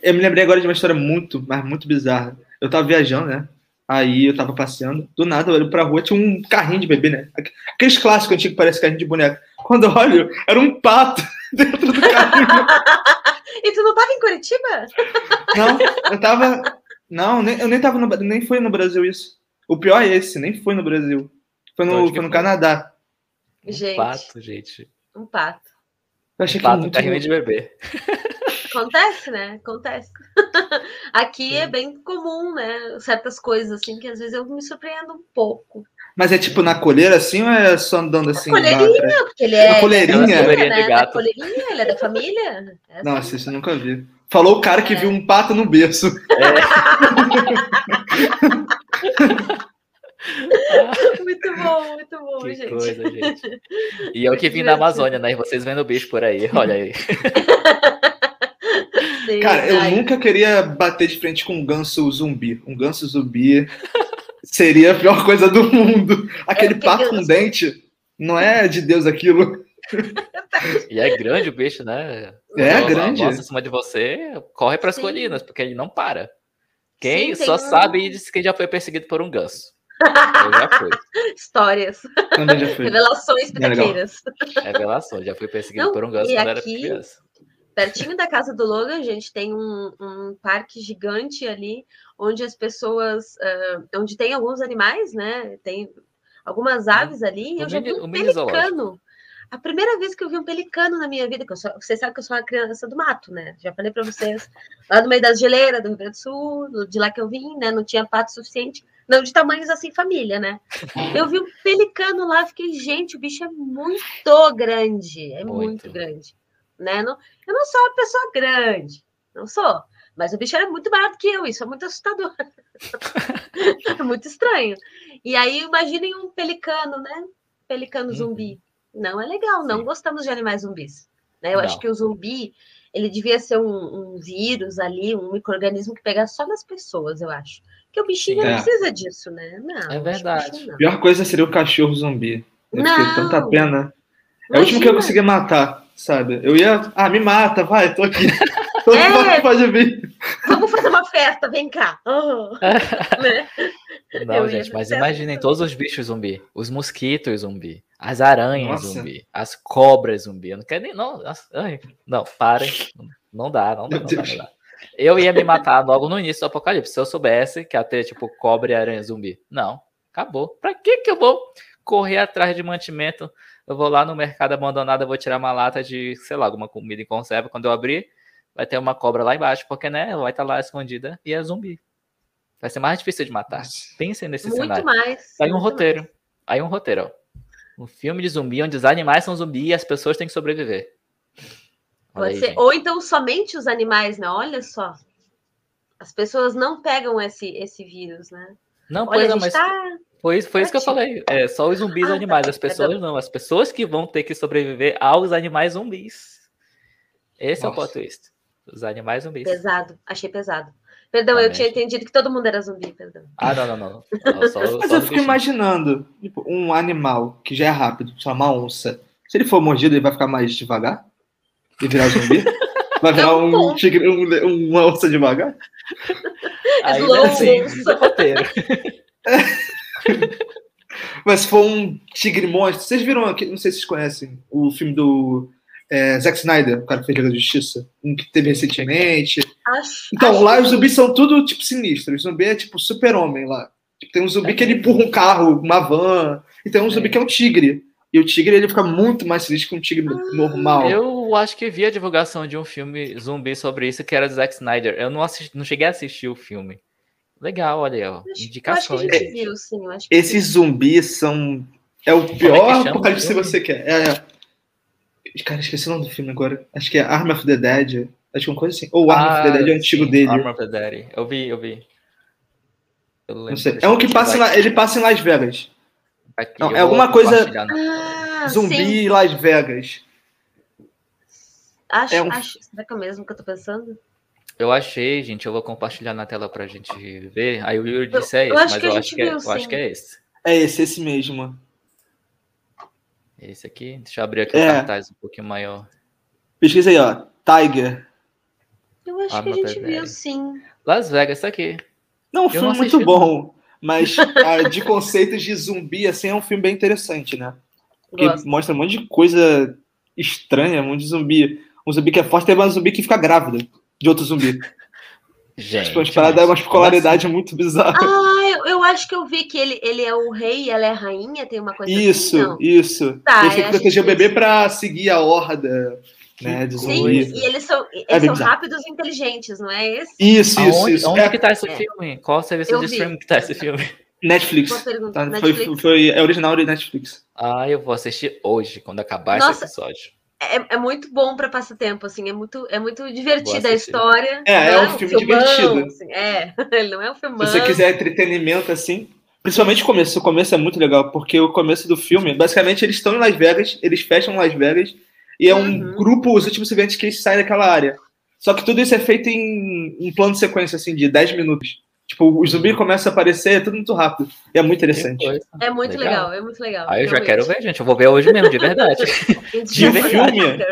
eu me lembrei agora de uma história muito, mas muito bizarra. Eu tava viajando, né? Aí eu tava passeando, do nada eu olho pra rua, tinha um carrinho de bebê, né? Aqueles clássicos antigos que parece carrinho de boneca. Quando eu olho, era um pato dentro do carrinho. e tu não tava em Curitiba? Não, eu tava. Não, nem, eu nem tava no, nem foi no Brasil isso. O pior é esse, nem foi no Brasil. Foi no, foi no Canadá. Gente. Um pato, gente. Um pato. Eu achei um pato, que muito... carrinho de bebê. Acontece, né? Acontece. Aqui Sim. é bem comum, né? Certas coisas assim que às vezes eu me surpreendo um pouco. Mas é tipo na coleira assim ou é só andando assim? Na coleirinha, porque ele é. Na coleirinha? coleirinha né? de gato. Na coleirinha, ele é da família. É assim. Nossa, isso eu nunca vi. Falou o cara que é. viu um pato no berço. É. muito bom, muito bom, que gente. Coisa, gente. E eu que vim da Amazônia, né? E vocês vendo o bicho por aí, olha aí. Sim, Cara, eu nunca queria bater de frente com um ganso zumbi. Um ganso zumbi Seria a pior coisa do mundo. Aquele é pato com dente, não é de Deus aquilo. E é grande o bicho, né? É grande. Nossa, em cima de você, corre para as colinas, porque ele não para. Quem Sim, só um... sabe diz que já foi perseguido por um ganso. Eu já fui. Histórias. Já fui. Revelações pequenas. Revelações, já fui perseguido não, por um ganso quando aqui, era criança. Pertinho da casa do Logan, gente, tem um, um parque gigante ali, onde as pessoas. Uh, onde tem alguns animais, né? Tem algumas aves ali. Eu já vi um pelicano. A primeira vez que eu vi um pelicano na minha vida, que sou, você sabe que eu sou uma criança do mato, né? Já falei para vocês, lá no meio das geleiras do Rio Grande do Sul, de lá que eu vim, né? Não tinha pato suficiente, não de tamanhos assim, família, né? Eu vi um pelicano lá, fiquei, gente, o bicho é muito grande, é muito, muito grande, né? Não, eu não sou uma pessoa grande, não sou, mas o bicho era muito maior do que eu, isso é muito assustador. é muito estranho. E aí, imaginem um pelicano, né? Pelicano uhum. zumbi não é legal, não Sim. gostamos de animais zumbis. Né? Eu não. acho que o zumbi ele devia ser um, um vírus ali, um microorganismo que pegasse só nas pessoas, eu acho. Porque o bichinho é. não precisa disso, né? Não, é verdade. A pior coisa seria o cachorro zumbi. Eu não. tanta pena. É o último que eu consegui matar, sabe? Eu ia. Ah, me mata, vai, tô aqui. Todo é, mundo pode vir. Vamos fazer uma festa, vem cá. Né? Não, gente, mas imaginem todos os bichos zumbi. Os mosquitos zumbi. As aranhas Nossa. zumbi. As cobras zumbi. Eu não quero nem. Não, ai, não parem. Não dá, não dá, não dá, não dá. Eu ia me matar logo no início do apocalipse. Se eu soubesse que ia ter, tipo, cobra e aranha zumbi. Não, acabou. Pra que que eu vou correr atrás de mantimento? Eu vou lá no mercado abandonado, vou tirar uma lata de, sei lá, alguma comida em conserva. Quando eu abrir, vai ter uma cobra lá embaixo, porque, né, vai estar tá lá escondida e é zumbi. Vai ser mais difícil de matar. Pensem nesse Muito cenário. Mais. Aí um roteiro. Mais. Aí um roteiro, ó. Um filme de zumbi onde os animais são zumbi e as pessoas têm que sobreviver. Aí, Ou então somente os animais, né? Olha só. As pessoas não pegam esse, esse vírus, né? Não, Olha, pois mas tá... foi, foi isso que eu falei. É só os zumbis ah, animais, as pessoas não. As pessoas que vão ter que sobreviver aos animais zumbis. Esse Nossa. é o plot twist. Os animais zumbis. Pesado, achei pesado. Perdão, eu tinha entendido que todo mundo era zumbi, perdão. Ah, não, não, não. não só, Mas eu fico imaginando, tipo, um animal que já é rápido, só uma onça. Se ele for mordido, ele vai ficar mais devagar? E virar zumbi? Vai virar é um, um tigre, um, uma onça devagar? Aí é sim, roteiro. Mas se for um tigre monstro, vocês viram aqui, não sei se vocês conhecem, o filme do é, Zack Snyder, o cara que fez Liga da Justiça, um que teve recentemente. Acho, então, acho lá os zumbis são tudo tipo sinistros. O zumbi é tipo super-homem lá. Tipo, tem um zumbi é. que ele empurra um carro, uma van, e tem um zumbi é. que é um tigre. E o tigre ele fica muito mais feliz que um tigre ah, normal. Eu acho que vi a divulgação de um filme zumbi sobre isso que era do Zack Snyder. Eu não, assisti, não cheguei a assistir o filme. Legal, olha aí, ó. Indicações. Acho que a gente viu, sim. Esses zumbis são. É o pior é apocalipse que você quer. É, é. Cara, esqueci o nome do filme agora. Acho que é Arm of the Dead. Acho que é uma coisa assim. Ou Arm ah, of the Dead é o antigo sim, dele. Arm of the Dead. Eu vi, eu vi. Eu não sei. É um que passa lá, ele passa em Las Vegas. Aqui, não, é alguma coisa. Ah, zumbi sim. Las Vegas. Acho, é um... acho. Será que é o mesmo que eu tô pensando? Eu achei, gente. Eu vou compartilhar na tela pra gente ver. Aí o Yuri disse é esse, mas eu, acho que, é, eu acho que é esse. É esse, esse mesmo. Esse aqui, deixa eu abrir aqui é. o cartaz um pouquinho maior. Pesquisa aí, ó. Tiger. Eu acho que a gente viu, sim. Las Vegas, isso aqui. Não, um filme muito bom. Mas a, de conceitos de zumbi, assim, é um filme bem interessante, né? Porque Gosto. mostra um monte de coisa estranha, um monte de zumbi. Um zumbi que é forte, tem um zumbi que fica grávida de outro zumbi. Gente. Tipo, uma é uma popularidade muito bizarra. Ah, eu acho que eu vi que ele, ele é o rei e ela é a rainha, tem uma coisa Isso, assim, isso. Tá, ele tem que proteger o bebê para seguir a horda. Né, de Sim, e eles são, eles é são rápidos e inteligentes, não é esse? Isso, isso, aonde, isso. Onde é. que tá esse é. filme? Qual serviço eu de streaming que tá esse filme? Netflix. Tá, Netflix. Foi, foi, é original de Netflix. Ah, eu vou assistir hoje, quando acabar Nossa, esse episódio. É, é muito bom para passar tempo, assim, é muito, é muito divertida a história. É, é, é um filme filmão, divertido. Assim, é, ele não é um filme. Se você quiser entretenimento, assim, Principalmente o começo. O começo é muito legal, porque o começo do filme, basicamente, eles estão em Las Vegas, eles fecham Las Vegas, e é um uhum. grupo, os últimos eventos que eles saem daquela área. Só que tudo isso é feito em um plano de sequência, assim, de 10 minutos. Tipo, o zumbi começa a aparecer, é tudo muito rápido. E é muito interessante. É muito legal. legal, é muito legal. Aí eu já quero ver, gente. Eu vou ver hoje mesmo, de verdade. de verdade. Filme,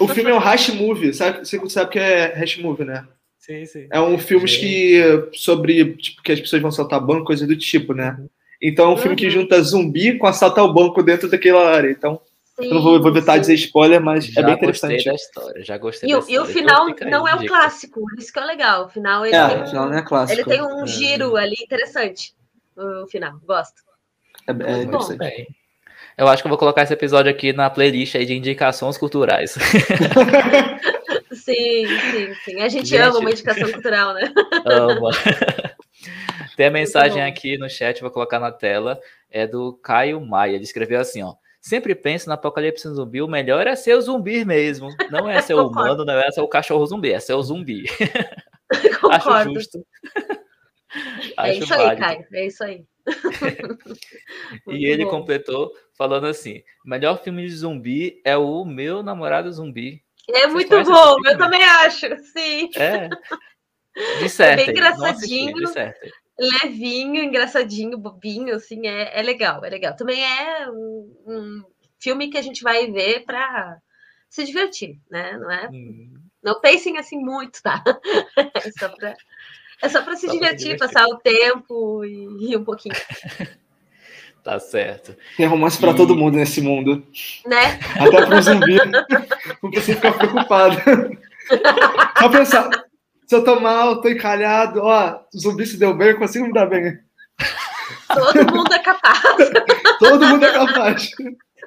o filme é um hash movie, sabe? Você sabe que é hash movie, né? Sim, sim. É um filme que sobre tipo, que as pessoas vão saltar banco, coisa do tipo, né? Então é um filme uhum. que junta zumbi com assaltar o banco dentro daquela área. Então, sim, eu não vou, vou evitar dizer spoiler, mas já é bem interessante. Gostei da história, já gostei e, da história. E o final não é o clássico, isso que é legal. O final ele é, tem, o final não é clássico. Ele tem um é. giro ali interessante. O final, gosto. É, é interessante. Bom. Eu acho que eu vou colocar esse episódio aqui na playlist aí de indicações culturais. sim, sim, sim. A gente, gente... ama uma indicação cultural, né? Ama. Tem a mensagem aqui no chat, vou colocar na tela, é do Caio Maia. Ele escreveu assim, ó. Sempre penso no apocalipse zumbi, o melhor é ser o zumbi mesmo. Não é ser o humano, não é ser o cachorro zumbi, é ser o zumbi. Acho justo. É Acho isso válido. aí, Caio. É isso aí. e ele bom. completou falando assim: melhor filme de zumbi é o Meu Namorado Zumbi. É Vocês muito bom, eu também acho, sim. É. De certo. É bem engraçadinho. Levinho, engraçadinho, bobinho, assim, é, é legal, é legal. Também é um, um filme que a gente vai ver para se divertir, né? Não é? Hum. Não pensem assim muito, tá? É só para é só para se, divertir, passar o tempo e rir um pouquinho. Tá certo. Tem romance para e... todo mundo nesse mundo. Né? Até para o zumbi. Não precisa ficar preocupado. Só pensar, se eu tô mal, tô encalhado, ó, o zumbi se deu bem, eu consigo me dar bem. Todo mundo é capaz. todo mundo é capaz.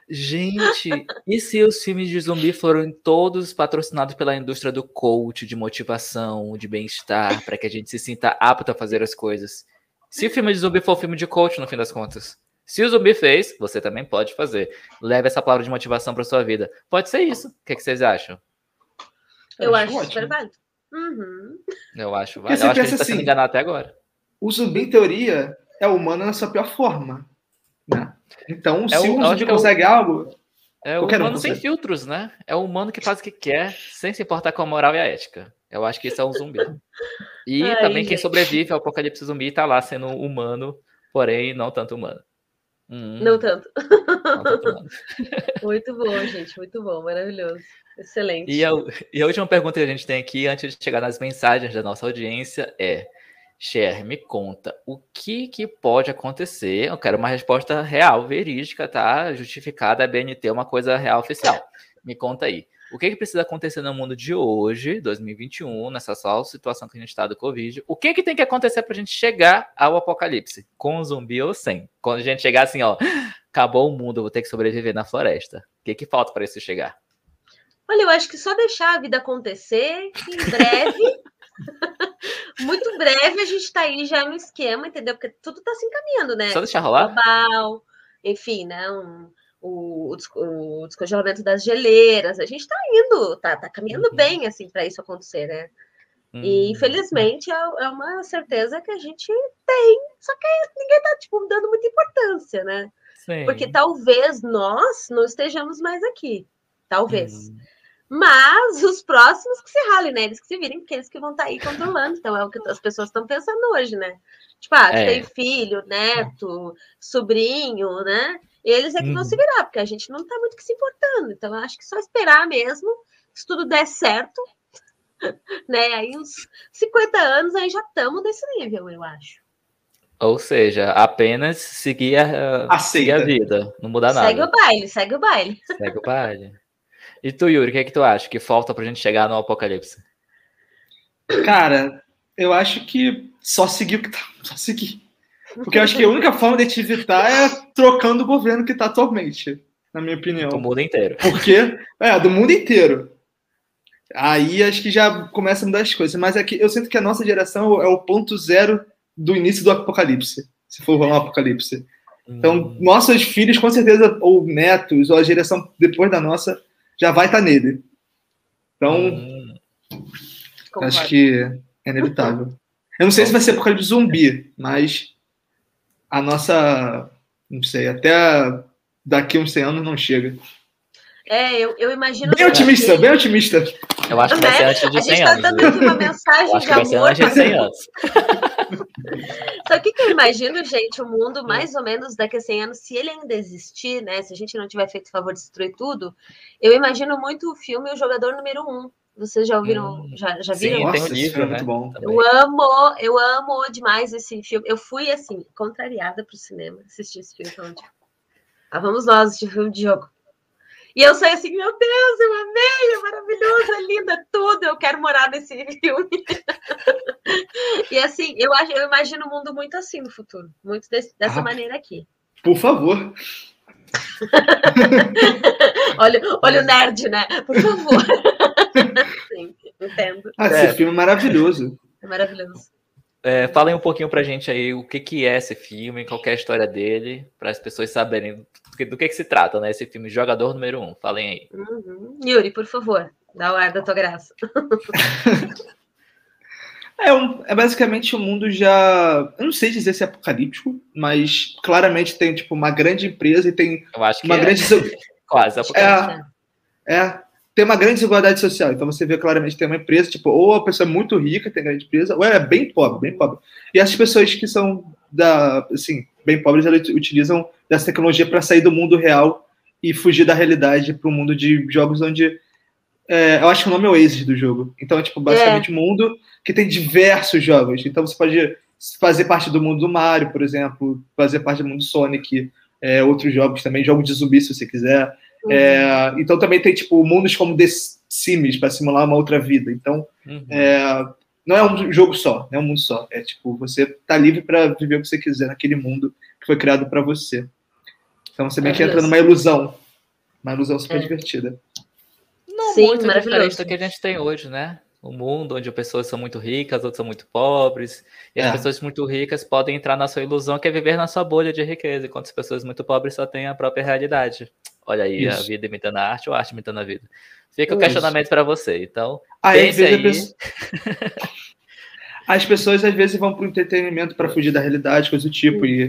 Gente, e se os filmes de zumbi foram todos patrocinados pela indústria do coach, de motivação, de bem-estar, para que a gente se sinta apto a fazer as coisas? Se o filme de zumbi for um filme de coach, no fim das contas. Se o zumbi fez, você também pode fazer. Leve essa palavra de motivação para sua vida. Pode ser isso. O que, é que vocês acham? Eu, Eu acho, acho verdade. Uhum. Eu acho, Eu acho que a gente está assim, sendo enganado até agora. O zumbi, em teoria, é humano na sua pior forma. Né? Então, é se o, um consegue é o, algo. É o humano sem filtros, né? É o humano que faz o que quer, sem se importar com a moral e a ética. Eu acho que isso é um zumbi. E Ai, também gente. quem sobrevive ao apocalipse zumbi tá lá sendo humano, porém não tanto humano. Hum, não tanto. Não tanto humano. muito bom, gente. Muito bom. Maravilhoso. Excelente. E a, e a última pergunta que a gente tem aqui, antes de chegar nas mensagens da nossa audiência, é: Cher, me conta, o que, que pode acontecer? Eu quero uma resposta real, verídica, tá? Justificada, a BNT, uma coisa real oficial. Me conta aí. O que, que precisa acontecer no mundo de hoje, 2021, nessa só situação que a gente está do Covid? O que, que tem que acontecer para a gente chegar ao apocalipse? Com zumbi ou sem? Quando a gente chegar assim, ó, acabou o mundo, vou ter que sobreviver na floresta. O que, que falta para isso chegar? Olha, eu acho que só deixar a vida acontecer, em breve Muito breve a gente está aí já no esquema, entendeu? Porque tudo está se encaminhando, né? Só deixar rolar? Global, enfim, né? Um, o, o, descongelamento das geleiras, a gente está indo, tá, tá caminhando uhum. bem assim para isso acontecer, né? Uhum. E infelizmente é, é, uma certeza que a gente tem, só que ninguém está tipo, dando muita importância, né? Sim. Porque talvez nós não estejamos mais aqui. Talvez. Uhum. Mas os próximos que se ralem, né? Eles que se virem, porque eles que vão estar tá aí controlando. Então é o que as pessoas estão pensando hoje, né? Tipo, ah, é. tem filho, neto, sobrinho, né? Eles é que vão se uhum. virar, porque a gente não está muito que se importando. Então, eu acho que só esperar mesmo, se tudo der certo, né? Aí uns 50 anos aí já estamos nesse nível, eu acho. Ou seja, apenas seguir a, seguir a vida, não mudar nada. Segue o baile, segue o baile. Segue o baile. E tu, Yuri, o que é que tu acha que falta pra gente chegar no apocalipse? Cara, eu acho que só seguir o que tá. Só seguir. Porque eu acho que a única forma de te evitar é trocando o governo que tá atualmente, na minha opinião. Do mundo inteiro. Porque, é, do mundo inteiro. Aí acho que já começa a mudar as coisas. Mas é que eu sinto que a nossa geração é o ponto zero do início do apocalipse. Se for rolar um apocalipse. Então, hum. nossos filhos, com certeza, ou netos, ou a geração depois da nossa, já vai estar tá nele. Então, hum. acho que é inevitável. Eu não sei se vai ser apocalipse zumbi, mas a nossa, não sei, até daqui uns 100 anos não chega. É, eu, eu imagino. Bem otimista, que... bem otimista. Eu acho que vai ser antes de 100 anos. A gente tá dando aqui uma mensagem eu acho que vai ser antes de 100 anos. O que, que eu imagino, gente? O mundo, mais ou menos, daqui a 100 anos, se ele ainda existir, né? Se a gente não tiver feito o favor de destruir tudo, eu imagino muito o filme O Jogador Número 1. Vocês já ouviram? Hum, já, já viram? Sim, Nossa, tem um livro, é né? muito bom. Eu amo, eu amo demais esse filme. Eu fui, assim, contrariada pro cinema assistir esse filme. Falando, tipo, ah, vamos nós assistir filme de jogo. E eu saí assim, meu Deus, eu amei, é maravilhoso, é lindo, é tudo, eu quero morar nesse filme. e assim, eu, acho, eu imagino o mundo muito assim no futuro, muito desse, dessa Ah. maneira aqui. Por favor. Olha, olha o nerd, né? Por favor. Sim, entendo. Ah, É. esse filme é maravilhoso. É maravilhoso. É, falem um pouquinho pra gente aí o que, que é esse filme, qual que é a história dele, para as pessoas saberem do que, do que, que se trata, né? Esse filme Jogador Número 1. Falem aí. Uhum. Yuri, por favor, dá o ar da tua graça. É, um- é basicamente um mundo já. Eu não sei dizer se é apocalíptico, mas claramente tem tipo uma grande empresa e tem Eu acho que uma é grande. quase. apocalipse. É, é, tem uma grande desigualdade social. Então você vê claramente que tem uma empresa, tipo, ou a pessoa é muito rica, tem grande empresa, ou ela é bem pobre, bem pobre. E essas pessoas que são da, assim, bem pobres, elas utilizam dessa tecnologia para sair do mundo real e fugir da realidade para o mundo de jogos onde é, eu acho que o nome é Oasis do jogo. Então é tipo basicamente um mundo que tem diversos jogos. Então você pode fazer parte do mundo do Mario, por exemplo, fazer parte do mundo do Sonic, é, outros jogos também, jogos de zumbi se você quiser. É, então também tem tipo mundos como The Sims para simular uma outra vida. Então Uhum. é, não é um jogo só, não é um mundo só. É tipo você tá livre para viver o que você quiser naquele mundo que foi criado para você. Então você meio que entra numa ilusão, uma ilusão super É. divertida. Não Sim, muito maravilhoso. diferente do que a gente tem hoje, né? Um mundo onde as pessoas são muito ricas, outras são muito pobres. E as É. pessoas muito ricas podem entrar na sua ilusão, que é viver na sua bolha de riqueza, enquanto as pessoas muito pobres só têm a própria realidade. Olha aí, a Isso. vida imitando a arte ou a arte imitando a vida. Fica o questionamento para você. Então, Aí, às Pense vezes, a aí. pessoa- As pessoas às vezes vão para o entretenimento para fugir da realidade, coisa do tipo, e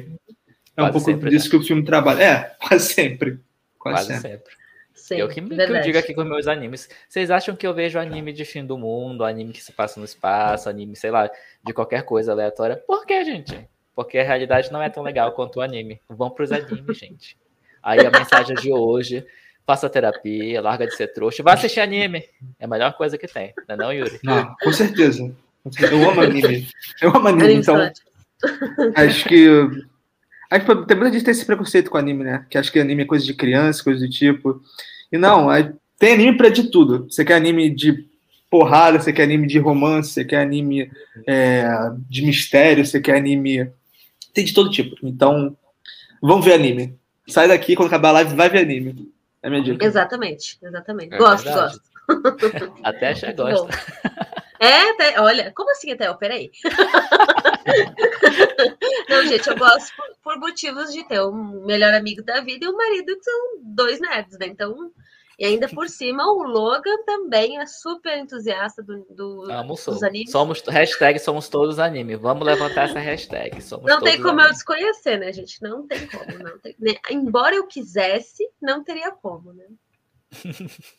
é um Quase pouco sempre, disso né? que o filme trabalha. É, quase sempre. Quase, quase sempre. sempre. Sim, eu que, me- que eu digo aqui com os meus animes. Vocês acham que eu vejo anime de fim do mundo, anime que se passa no espaço, anime, sei lá, de qualquer coisa aleatória? Por que, gente? Porque a realidade não é tão legal quanto o anime. Vão pros animes, gente. Aí a mensagem de hoje: faça terapia, larga de ser trouxa, vai assistir anime. É a melhor coisa que tem, não é não, Yuri? Não, com certeza. Eu amo anime. Eu amo anime, então acho que. Acho que tem muita gente que tem esse preconceito com anime, né? Que acha que anime é coisa de criança, coisa do tipo. E não, aí tem anime pra de tudo. Você quer anime de porrada, você quer anime de romance, você quer anime é, de mistério, você quer anime. Tem de todo tipo. Então, vamos ver anime. Sai daqui, quando acabar a live, vai ver anime. É a minha dica. Exatamente, exatamente. É gosto, verdade. gosto. Até já gosta. É, até, olha, como assim até? Peraí. Não, gente, eu gosto por, por motivos de ter um melhor amigo da vida e um marido que são dois nerds, né? Então, e ainda por cima, o Logan também é super entusiasta do, do- Amo dos animes. Somos, hashtag somos todos anime. Vamos levantar essa hashtag. Somos Não tem como eu anime. desconhecer, né, gente? Não tem como. Não tem, né? Embora eu quisesse, não teria como, né?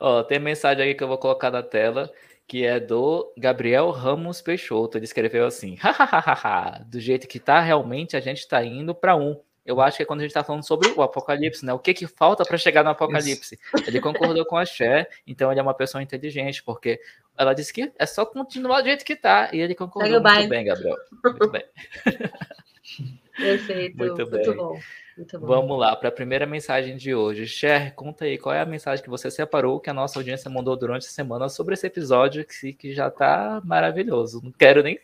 Ó, tem mensagem aí que eu vou colocar na tela, que é do Gabriel Ramos Peixoto. Ele escreveu assim: "Hahaha, do jeito que tá, realmente a gente tá indo para um. Eu acho que é quando a gente tá falando sobre o apocalipse, né? O que que falta para chegar no apocalipse? Ele concordou com a Cher, então ele é uma pessoa inteligente, porque ela disse que é só continuar do jeito que tá, e ele concordou muito baile. bem, Gabriel. Muito bem. Perfeito. Muito Muito, bem. bom. Muito bom. Vamos lá para a primeira mensagem de hoje. Cher, conta aí qual é a mensagem que você separou que a nossa audiência mandou durante a semana sobre esse episódio que, que já tá maravilhoso. Não quero nem.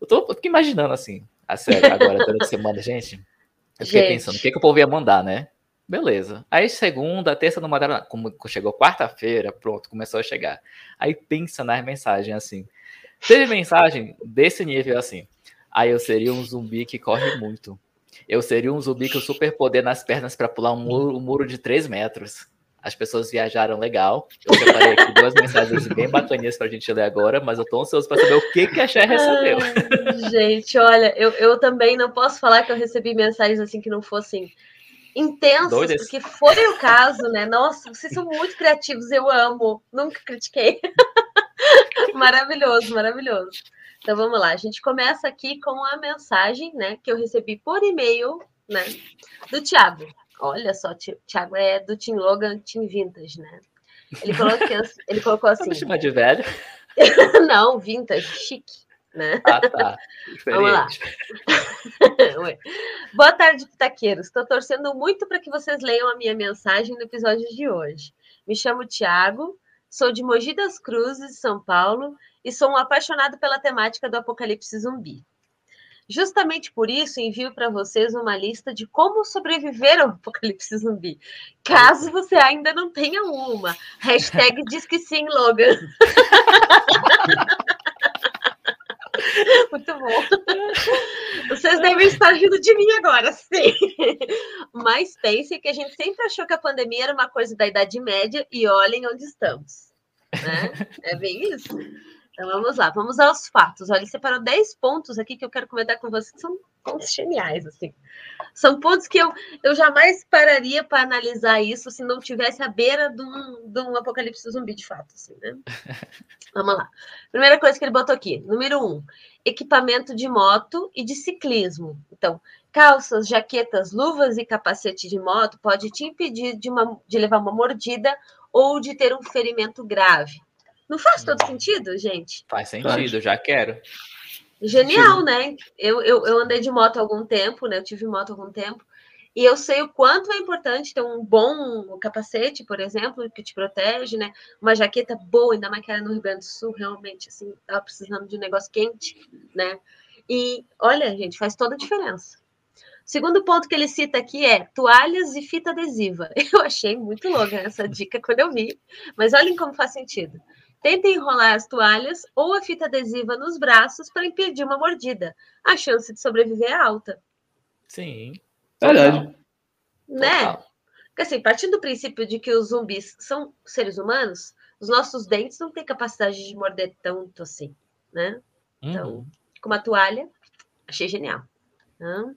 Eu tô, eu fico imaginando assim, a sério, agora durante a semana, gente. Eu fiquei Gente. pensando, o que, que o povo ia mandar, né? Beleza. Aí segunda, terça não mandaram nada. Como chegou quarta-feira, pronto, começou a chegar. Aí pensa nas mensagens assim. Teve mensagem desse nível assim. Aí eu seria um zumbi que corre muito. Eu seria um zumbi com superpoder nas pernas para pular um muro, um muro de 3 metros. As pessoas viajaram legal. Eu separei aqui duas mensagens bem bacaninhas pra gente ler agora, mas eu tô ansioso para saber o que, que a Cher recebeu. Ai, gente, olha, eu, eu também não posso falar que eu recebi mensagens assim que não fossem intensas, Doidas. porque foi o caso, né? Nossa, vocês são muito criativos, eu amo, nunca critiquei. maravilhoso, maravilhoso. Então vamos lá, a gente começa aqui com a mensagem, né, que eu recebi por e-mail, né, do Thiago. Olha só, Thiago é do Team Logan, Team Vintage, né? Ele colocou, ele colocou assim. Vamos chamar de velho? Não, vintage, chique. Né? Ah, tá. Vamos lá. Boa tarde, pitaqueiros. Estou torcendo muito para que vocês leiam a minha mensagem no episódio de hoje. Me chamo Tiago, sou de Mogi das Cruzes, São Paulo, e sou um apaixonado pela temática do apocalipse zumbi. Justamente por isso, envio para vocês uma lista de como sobreviver ao apocalipse zumbi. Caso você ainda não tenha uma. Hashtag diz que sim, Logan. Muito bom. Vocês devem estar rindo de mim agora, sim. Mas pensem que a gente sempre achou que a pandemia era uma coisa da Idade Média e olhem onde estamos. Né? É bem isso. Então vamos lá, vamos aos fatos. Olha, ele separou 10 pontos aqui que eu quero comentar com vocês, que são pontos geniais, assim. São pontos que eu, eu jamais pararia para analisar isso se não tivesse à beira de um, de um apocalipse zumbi, de fato, assim, né? Vamos lá. Primeira coisa que ele botou aqui, número um, equipamento de moto e de ciclismo. Então, calças, jaquetas, luvas e capacete de moto pode te impedir de, uma, de levar uma mordida ou de ter um ferimento grave. Não faz todo sentido, gente? Faz sentido, já quero. Genial, né? Eu, eu, eu andei de moto há algum tempo, né? Eu tive moto há algum tempo. E eu sei o quanto é importante ter um bom capacete, por exemplo, que te protege, né? Uma jaqueta boa, ainda mais que era no Rio Grande do Sul, realmente, assim, tava precisando de um negócio quente, né? E olha, gente, faz toda a diferença. Segundo ponto que ele cita aqui é toalhas e fita adesiva. Eu achei muito louca essa dica quando eu vi, mas olhem como faz sentido. Tente enrolar as toalhas ou a fita adesiva nos braços para impedir uma mordida. A chance de sobreviver é alta. Sim. Verdade. Né? Porque assim, partindo do princípio de que os zumbis são seres humanos, os nossos dentes não têm capacidade de morder tanto assim, né? Então, uhum. com uma toalha, achei genial. Né?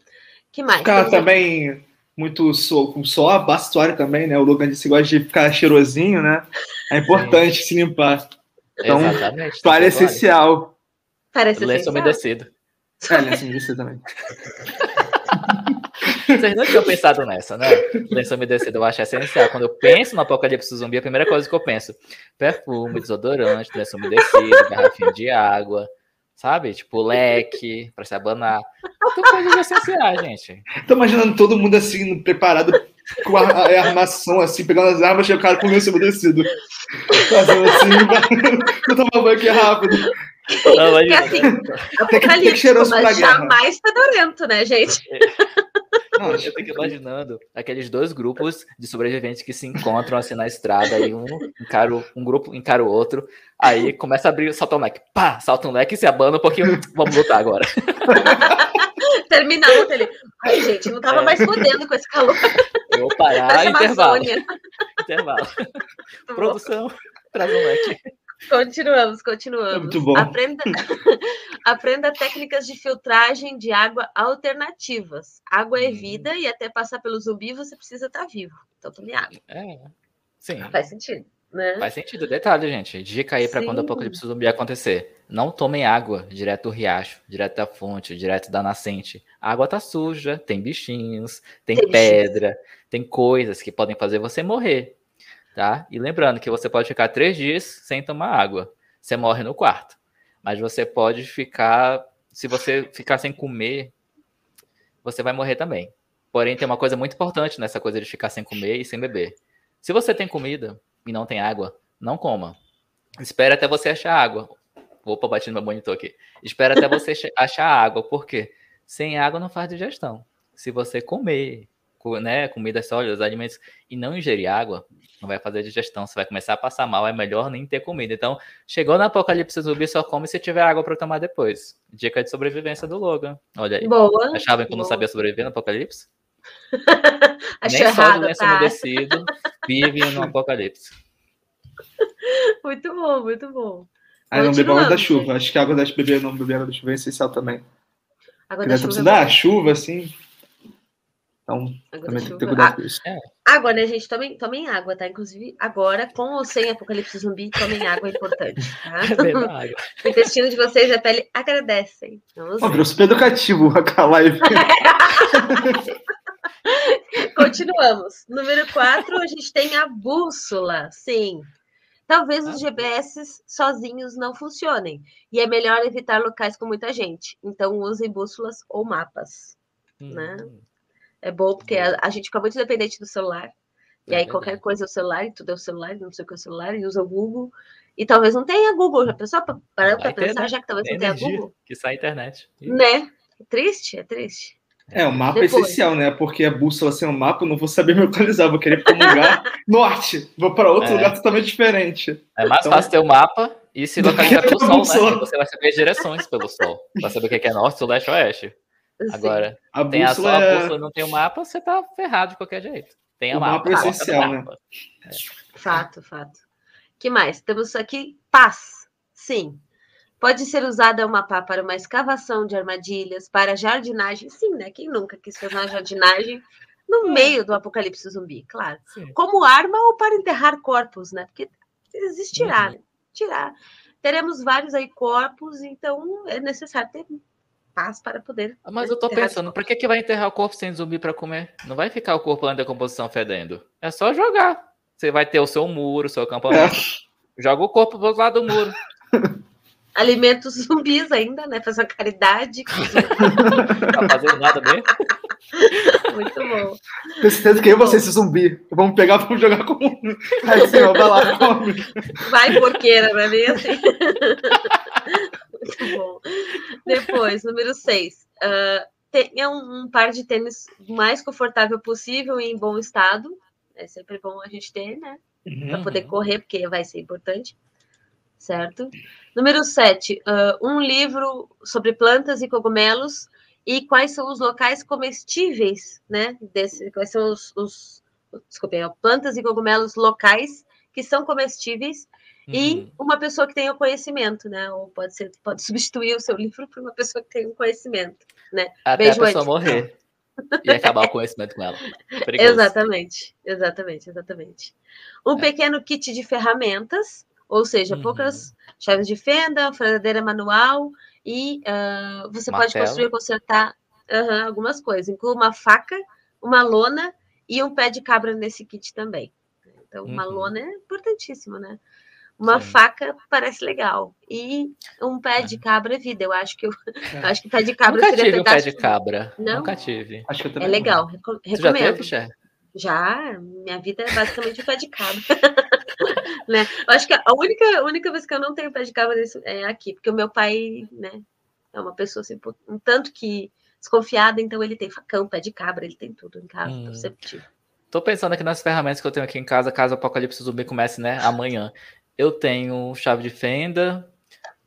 que mais? Também muito so, com suor, bastuário também, né? O Logan disse que gosta de ficar cheirosinho, né? É importante Sim. se limpar. Então, Exatamente, toalha essencial. Parece Lenço umedecido. É, lenço umedecido também. Vocês não tinham pensado nessa, né? Lenço umedecido eu acho essencial. Quando eu penso no apocalipse zumbi, a primeira coisa que eu penso: perfume, desodorante, lenço umedecido, garrafinha de água, sabe? Tipo, leque, pra se abanar. São coisas essenciais, gente. Tô imaginando todo mundo assim, preparado com a, a, armação, assim, pegando as armas e o cara com o lenço umedecido. Fazendo assim, eu tomar banho aqui rápido. Não, mas... assim, apocalipse, mas jamais fedorento, né, gente? Não, eu fico imaginando aqueles dois grupos de sobreviventes que se encontram assim na estrada e um encara um grupo encara o outro, aí começa a abrir, salta um leque, pá, salta um leque e se abana um pouquinho, vamos lutar agora. Termina a luta ali. Ai, gente, não tava é. mais fodendo com esse calor. Eu vou parar, intervalo. intervalo. Produção, traz um leque. Continuamos, continuamos. É muito bom. Aprenda, aprenda técnicas de filtragem de água alternativas. Água é hum. vida e até passar pelo zumbi você precisa estar vivo. Então tome água. É, sim. Faz sentido. Né? Faz sentido. Detalhe, gente. Dica aí para quando o apocalipse zumbi acontecer. Não tomem água direto do riacho, direto da fonte, direto da nascente. A água tá suja, tem bichinhos, tem, tem pedra, bichinhos. tem coisas que podem fazer você morrer tá? E lembrando que você pode ficar três dias sem tomar água. Você morre no quarto. Mas você pode ficar. Se você ficar sem comer, você vai morrer também. Porém, tem uma coisa muito importante nessa coisa de ficar sem comer e sem beber. Se você tem comida e não tem água, não coma. Espera até você achar água. Opa, bati no meu monitor aqui. Espera até você achar água, porque sem água não faz digestão. Se você comer, né, comida sólidas, alimentos, e não ingerir água, não vai fazer digestão, você vai começar a passar mal, é melhor nem ter comida. Então, chegou no apocalipse zumbi, só come se tiver água para tomar depois. Dica de sobrevivência do Logan. Olha aí. Boa. Achavam que eu não sabia sobreviver no apocalipse? Achei nem errado, só do lenço tá? umedecido vive no apocalipse. Muito bom, muito bom. Ah, não beber água da chuva. Acho que a água da beber não beber água da chuva é essencial também. Água da chuva. É da chuva, assim, Então, Água também tem que ter chuva. cuidado com isso. Água, né, gente? Tomem, tomem água, tá? Inclusive, agora, com ou sem apocalipse zumbi, tomem água é importante, tá? Água. O intestino de vocês e a pele agradecem. Vamos super educativo a live. Continuamos. Número 4, a gente tem a bússola. Sim. Talvez os GPS sozinhos não funcionem. E é melhor evitar locais com muita gente. Então, usem bússolas ou mapas. Né? É bom porque a, a gente fica muito dependente do celular. E É aí, qualquer coisa é o celular, e tudo é o celular, não sei o que é o celular, e usa o Google. E talvez não tenha Google. Já pensou? Para ter, pensar, né? já que talvez não tenha Google? que sai a internet. Né? É triste? É triste. É, o mapa Depois. é essencial, né? Porque a bússola sem o mapa, eu não vou saber me localizar. Vou querer ir para um lugar norte, vou para outro É. lugar totalmente diferente. É mais Então- fácil ter o mapa e se localizar pelo sol, né? Você vai saber as direções pelo sol. Vai saber o que é norte, sul, leste ou oeste. Agora, A tem a só bússola a é... bússola não tem o mapa, você tá ferrado de qualquer jeito. Tem a O mapa. mapa é essencial, mapa. Fato, fato. que mais? Temos aqui paz. Sim. Pode ser usada uma pá para uma escavação de armadilhas, para jardinagem. Sim, né? Quem nunca quis fazer uma jardinagem no É. meio do apocalipse zumbi, claro. Sim. Como arma ou para enterrar corpos, né? Porque existe tirar, Uhum. né? tirar. Teremos vários aí corpos, então é necessário ter paz para poder. Mas eu tô pensando, pra que, que vai enterrar o corpo sem zumbi pra comer? Não vai ficar o corpo lá em decomposição fedendo. É só jogar. Você vai ter o seu muro, o seu acampamento. Joga o corpo do outro lado do muro. Alimentos zumbis ainda, né? Fazer uma caridade. Não tá fazendo nada mesmo. Muito bom. Tenho certeza que eu vou ser esse zumbi. Vamos pegar, vamos jogar como. Aí ó, vai lá, come. Vai, porqueira, não é assim? Muito bom. Depois, número 6. tenha um, um par de tênis mais confortável possível e em bom estado. É sempre bom a gente ter, né? Para Uhum. poder correr, porque vai ser importante. Certo? Número 7. um livro sobre plantas e cogumelos e quais são os locais comestíveis, né? Desse, quais são os, os desculpem, ó, plantas e cogumelos locais que são comestíveis. E uma pessoa que tenha o conhecimento, né? Ou pode ser, pode substituir o seu livro por uma pessoa que tenha um conhecimento, né? Até Beijo, a pessoa Ed. morrer. E acabar o conhecimento com ela. Perigoso. Exatamente, exatamente, exatamente. Um É. pequeno kit de ferramentas, ou seja, Uhum. poucas chaves de fenda, fradadeira manual e ah, você pode Martelo. construir e consertar aham, algumas coisas. Inclui uma faca, uma lona e um pé de cabra nesse kit também. Então, uma Uhum. lona é importantíssimo, né? Uma Sim. faca parece legal. E um pé de cabra é vida. Eu acho que eu, eu acho que pé de cabra Nunca seria tive um pé de cabra. Não? Nunca tive. Acho que eu É legal, reco- Você já recomendo. teve, Cher? Já, minha vida é basicamente um pé de cabra. né? Eu acho que a única, única vez que eu não tenho pé de cabra nesse- é aqui, porque o meu pai, né, é uma pessoa assim, um tanto que desconfiada, então ele tem facão, pé de cabra, ele tem tudo em casa, Hum. então sempre tive. Tô pensando aqui nas ferramentas que eu tenho aqui em casa, caso o Apocalipse Zumbi comece, né, amanhã. Eu tenho chave de fenda,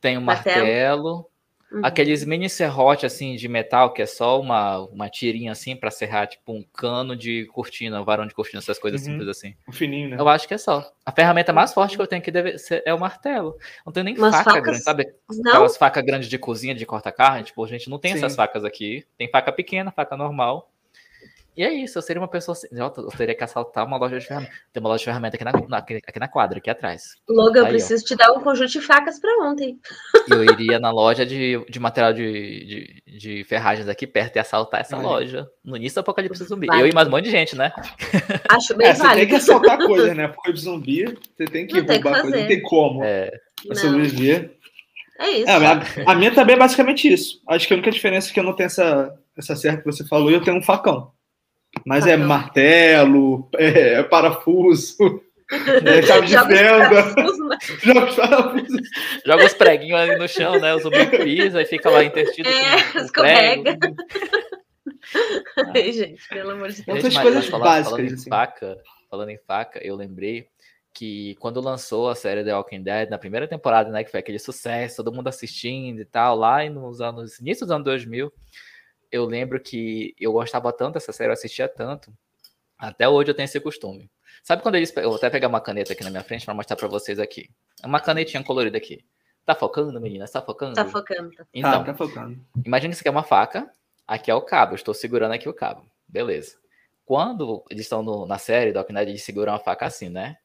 tenho Martelo. martelo, Uhum. aqueles mini serrote, assim, de metal, que é só uma, uma tirinha, assim, pra serrar, tipo, um cano de cortina, varão de cortina, essas coisas Uhum. simples, assim. O fininho, né? Eu acho que é só. A ferramenta mais forte que eu tenho que deve ser é o martelo. Não tenho nem Umas faca facas- grande, sabe? Não, Aquelas facas grandes de cozinha, de cortar carne, tipo, a gente não tem Sim. essas facas aqui. Tem faca pequena, faca normal. E é isso, eu seria uma pessoa assim. Eu teria que assaltar uma loja de ferramenta. Tem uma loja de ferramenta aqui na, na- aqui na quadra, aqui atrás. Logan, eu Aí, ó. preciso te dar um conjunto de facas para ontem. E eu iria na loja de, de material de, de, de ferragens aqui perto e assaltar essa Olha. loja. No início do Apocalipse Zumbi. Vai. Eu e mais um monte de gente, né? Acho bem É, você tem válido. que assaltar coisa, né? Porque de zumbi, você tem que Não tem o que roubar coisa, não fazer. tem como É, pra Não, sobreviver. é isso. É, a, a minha também é basicamente isso. Acho que a única diferença é que eu não tenho essa, essa serra que você falou e eu tenho um facão. Mas é Facão. martelo, é, parafuso, é, chave de os parafusos, mas- joga os parafusos. joga os preguinhos ali no chão, né? O zumbi pisa e fica lá intertido É, com o escorrega. Ai, gente, pelo amor de Deus. Outras coisas falando, básicas, Falando em, assim. faca, falando em faca, eu lembrei que quando lançou a série The Walking Dead, na primeira temporada, né, que foi aquele sucesso, todo mundo assistindo e tal, lá nos anos, início dos anos 2000, eu lembro que eu gostava tanto dessa série, eu assistia tanto, até hoje eu tenho esse costume. Sabe quando eles, eu vou até pegar uma caneta aqui na minha frente para mostrar para vocês aqui. É uma canetinha colorida aqui. Tá focando, menina? Tá focando? Tá focando. Tá. Então, Tá, tá faltando. Imagina que isso aqui é uma faca. Aqui é o cabo. Eu estou segurando aqui o cabo. Beleza. quando eles estão no, na série, Doc Ned, eles seguram a faca assim, né?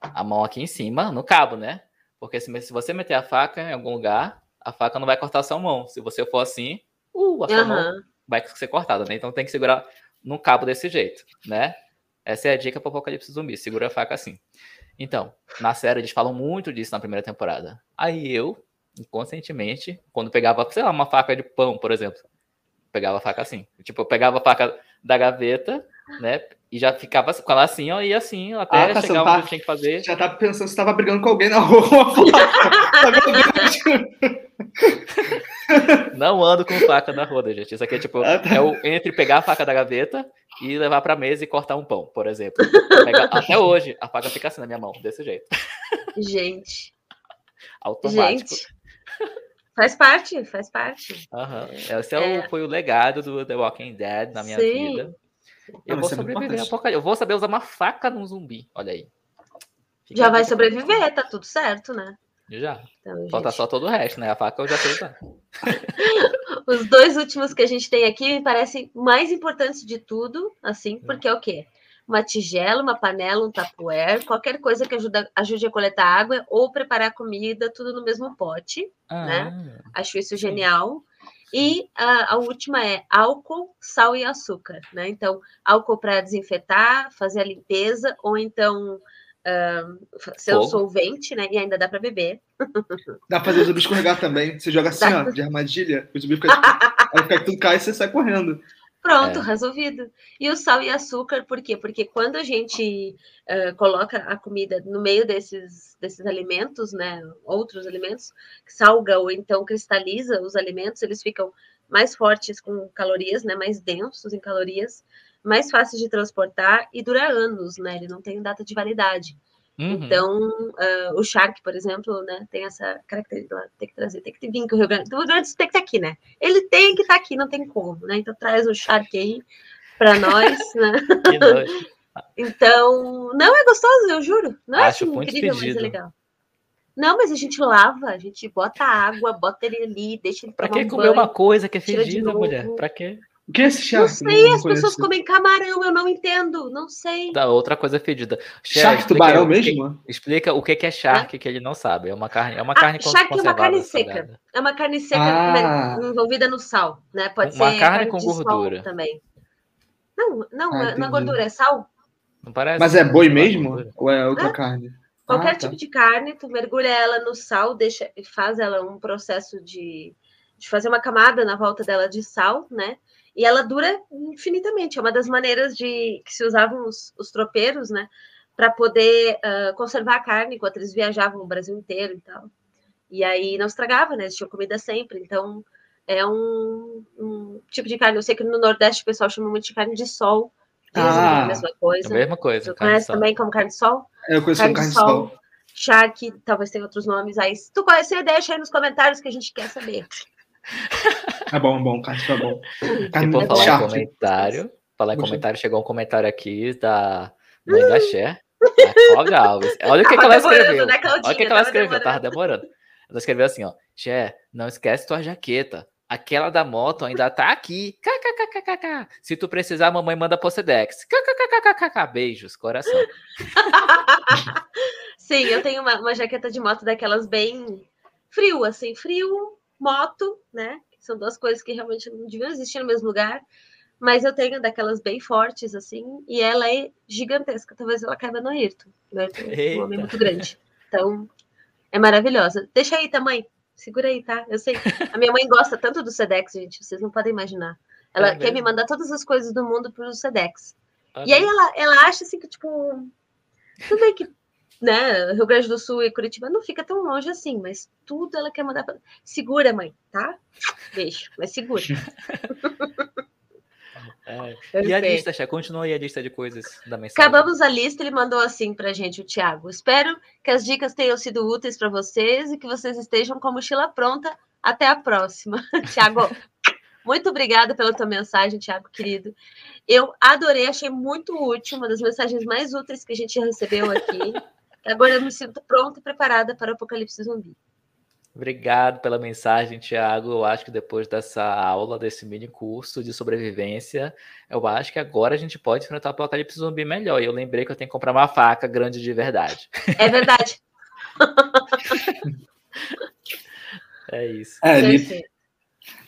A mão aqui em cima, no cabo, né? Porque se, se você meter a faca em algum lugar, a faca não vai cortar a sua mão. Se você for assim, uh, a sua uhum. mão vai ser cortada, né? Então tem que segurar no cabo desse jeito, né? Essa é a dica para o apocalipse zumbi, segura a faca assim. Então, na série eles falam muito disso na primeira temporada. Aí eu, inconscientemente, quando pegava, sei lá, uma faca de pão, por exemplo, pegava a faca assim. Tipo, eu pegava a faca da gaveta, né? E já ficava com ela assim, ó, e assim, até ah, tá, chegar onde tá, tinha que fazer. Já tá pensando se tava brigando com alguém na rua. Não ando com faca na roda, gente. Isso aqui é tipo, ah, tá. é o, entre pegar a faca da gaveta e levar pra mesa e cortar um pão, por exemplo. até hoje, a faca fica assim na minha mão, desse jeito. Gente. Automático. Gente. Faz parte, faz parte. Uhum. Esse é, é. foi o legado do The Walking Dead na minha Sim. vida. Eu vou sobreviver Eu vou saber usar uma faca num zumbi. Olha aí. Fica já vai sobreviver, tá tudo certo, né? Já. Então, Falta gente... só todo o resto, né? A faca eu já sei usar. Os dois últimos que a gente tem aqui me parecem mais importantes de tudo, assim, hum. porque é o quê? Uma tigela, uma panela, um tapuer, qualquer coisa que ajuda, ajude a coletar água ou preparar comida, tudo no mesmo pote, ah, né? Acho isso sim. genial. E a, a, última é álcool, sal e açúcar, né? Então, álcool para desinfetar, fazer a limpeza, ou então uh, ser um solvente, né? E ainda dá para beber. Dá para fazer o zumbi escorregar também. Você joga assim, dá. ó, de armadilha, o zumbi fica, aí fica tudo cai e você sai correndo. Pronto, é. resolvido. E o sal e açúcar, por quê? Porque quando a gente uh, coloca a comida no meio desses, desses alimentos, né, outros alimentos, salga ou então cristaliza os alimentos, eles ficam mais fortes com calorias, né, mais densos em calorias, mais fáceis de transportar e dura anos, né, ele não tem data de validade. Uhum. Então, uh, o Shark, por exemplo, né, tem essa característica, tem que trazer, tem que vir que o Rio Grande, o Rio Grande tem que estar aqui, né? Ele tem que estar aqui, não tem como, né? Então traz o Shark aí para nós, né? então, não é gostoso, eu juro. Não é Acho assim, incrível, mas é legal. Não, mas a gente lava, a gente bota água, bota ele ali, deixa ele Pra que um comer banho, uma coisa que é fedida, mulher? Pra quê? O que é esse charque? Não sei, as pessoas comem camarão, eu não entendo, não sei. Tá, outra coisa fedida. Charque tubarão mesmo? explica o que é charque é? que ele não sabe. É uma carne, é uma ah, carne Charque é uma carne seca. É uma carne seca ah. envolvida no sal, né? Pode uma ser carne, carne com gordura também. Não, não, ah, é, não é gordura, é sal. Não parece. Mas é boi mesmo? Ou é outra é? carne? Qualquer ah, tá. tipo de carne, tu mergulha ela no sal, deixa, faz ela um processo de, de fazer uma camada na volta dela de sal, né? E ela dura infinitamente. É uma das maneiras de que se usavam os, os tropeiros, né? Para poder uh, conservar a carne enquanto eles viajavam o Brasil inteiro e tal. E aí não estragava, né? Eles tinham comida sempre. Então, é um, um, tipo de carne. Eu sei que no Nordeste o pessoal chama muito de carne de sol. Ah, é a mesma coisa. A mesma coisa. Tu conhece também como carne de sol? Eu conheço carne, carne de sol. sol. Shark, talvez tenha outros nomes aí. Se tu conhecer, deixa aí nos comentários que a gente quer saber. É bom, é bom, carne é bom. Carne tipo, falar em comentário, falar em comentário, chegou um comentário aqui da mãe da Cher, Cláudia Alves. Olha o que, que ela escreveu. Né, Olha o que, que ela escreveu, demorando. tava demorando. Ela escreveu assim, ó, Cher, não esquece tua jaqueta. Aquela da moto ainda tá aqui. KKKKK. Se tu precisar, mamãe manda pro Sedex. KKKKK. Beijos, coração. Sim, eu tenho uma, uma jaqueta de moto daquelas bem frio, assim, frio, moto, né? São duas coisas que realmente não deviam existir no mesmo lugar. Mas eu tenho daquelas bem fortes, assim, e ela é gigantesca. Talvez ela caiba no Ayrton. Ayrton é um homem muito grande. Então, é maravilhosa. Deixa aí, tamanho. Segura aí, tá? Eu sei. A minha mãe gosta tanto do Sedex, gente. Vocês não podem imaginar. Ela é quer me mandar todas as coisas do mundo pro Sedex. Ah, e aí ela, ela acha assim que, tipo, tudo bem que né, Rio Grande do Sul e Curitiba não fica tão longe assim, mas tudo ela quer mandar pra... Segura, mãe, tá? Beijo, mas segura. É. E a lista, Chá, continua aí a lista de coisas da mensagem. Acabamos a lista, ele mandou assim pra gente, o Thiago. Espero que as dicas tenham sido úteis para vocês e que vocês estejam com a mochila pronta. Até a próxima. Thiago, muito obrigada pela tua mensagem, Thiago, querido. Eu adorei, achei muito útil, uma das mensagens mais úteis que a gente recebeu aqui. Agora eu me sinto pronta e preparada para o apocalipse zumbi. Obrigado pela mensagem, Tiago. Eu acho que depois dessa aula, desse mini curso de sobrevivência, eu acho que agora a gente pode enfrentar o apocalipse zumbi melhor. E eu lembrei que eu tenho que comprar uma faca grande de verdade. É verdade. é isso. É, ele,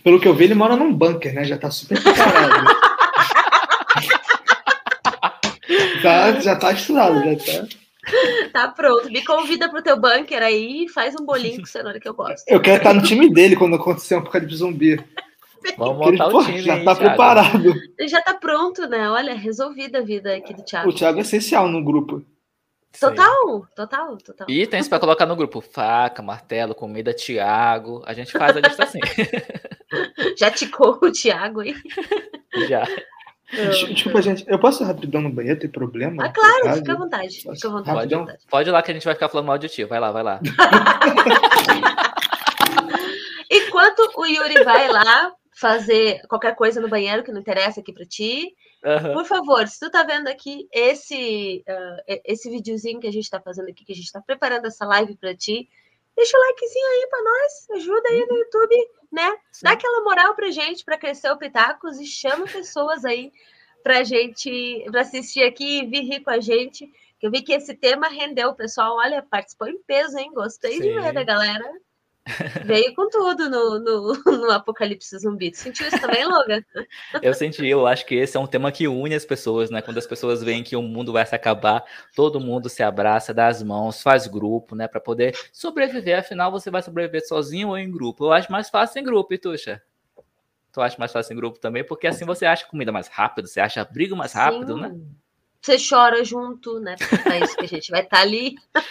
pelo que eu vi, ele mora num bunker, né? Já tá super preparado. tá, já tá estudado, já tá. Tá pronto. Me convida pro teu bunker aí e faz um bolinho com cenoura que eu gosto. Eu quero estar no time dele quando acontecer um apocalipse zumbi. Vamos montar ele, o time. Já aí, tá Thiago. preparado. Ele já tá pronto, né? Olha, resolvida a vida aqui do Thiago. O Thiago é essencial no grupo. Total, total, total. E tem isso pra colocar no grupo: faca, martelo, comida, Thiago. A gente faz a lista assim. Já ticou o Thiago aí? Já. Desculpa, gente. Eu posso ir rapidão no banheiro? Tem problema? Ah, claro, fica à vontade. Fica à vontade. Pode, vontade. pode ir lá que a gente vai ficar falando mal de ti. Vai lá, vai lá. Enquanto o Yuri vai lá fazer qualquer coisa no banheiro que não interessa aqui para ti, uhum. por favor, se tu tá vendo aqui esse, uh, esse videozinho que a gente tá fazendo aqui, que a gente tá preparando essa live para ti, deixa o likezinho aí para nós, ajuda aí no YouTube, né? Sim. Dá aquela moral pra gente para crescer o Pitacos e chama pessoas aí pra gente pra assistir aqui e vir rir com a gente. Eu vi que esse tema rendeu, pessoal, olha, participou em peso, hein? Gostei Sim. de ver da galera. Veio com tudo no, no, no, Apocalipse Zumbi. Tu sentiu isso também, Logan? Eu senti, eu acho que esse é um tema que une as pessoas, né? Quando as pessoas veem que o mundo vai se acabar, todo mundo se abraça, dá as mãos, faz grupo, né? Para poder sobreviver. Afinal, você vai sobreviver sozinho ou em grupo? Eu acho mais fácil em grupo, e Tuxa? Tu acha mais fácil em grupo também? Porque assim você acha comida mais rápido, você acha abrigo mais rápido, Sim. né? Você chora junto, né? Porque é isso que a gente vai estar tá ali.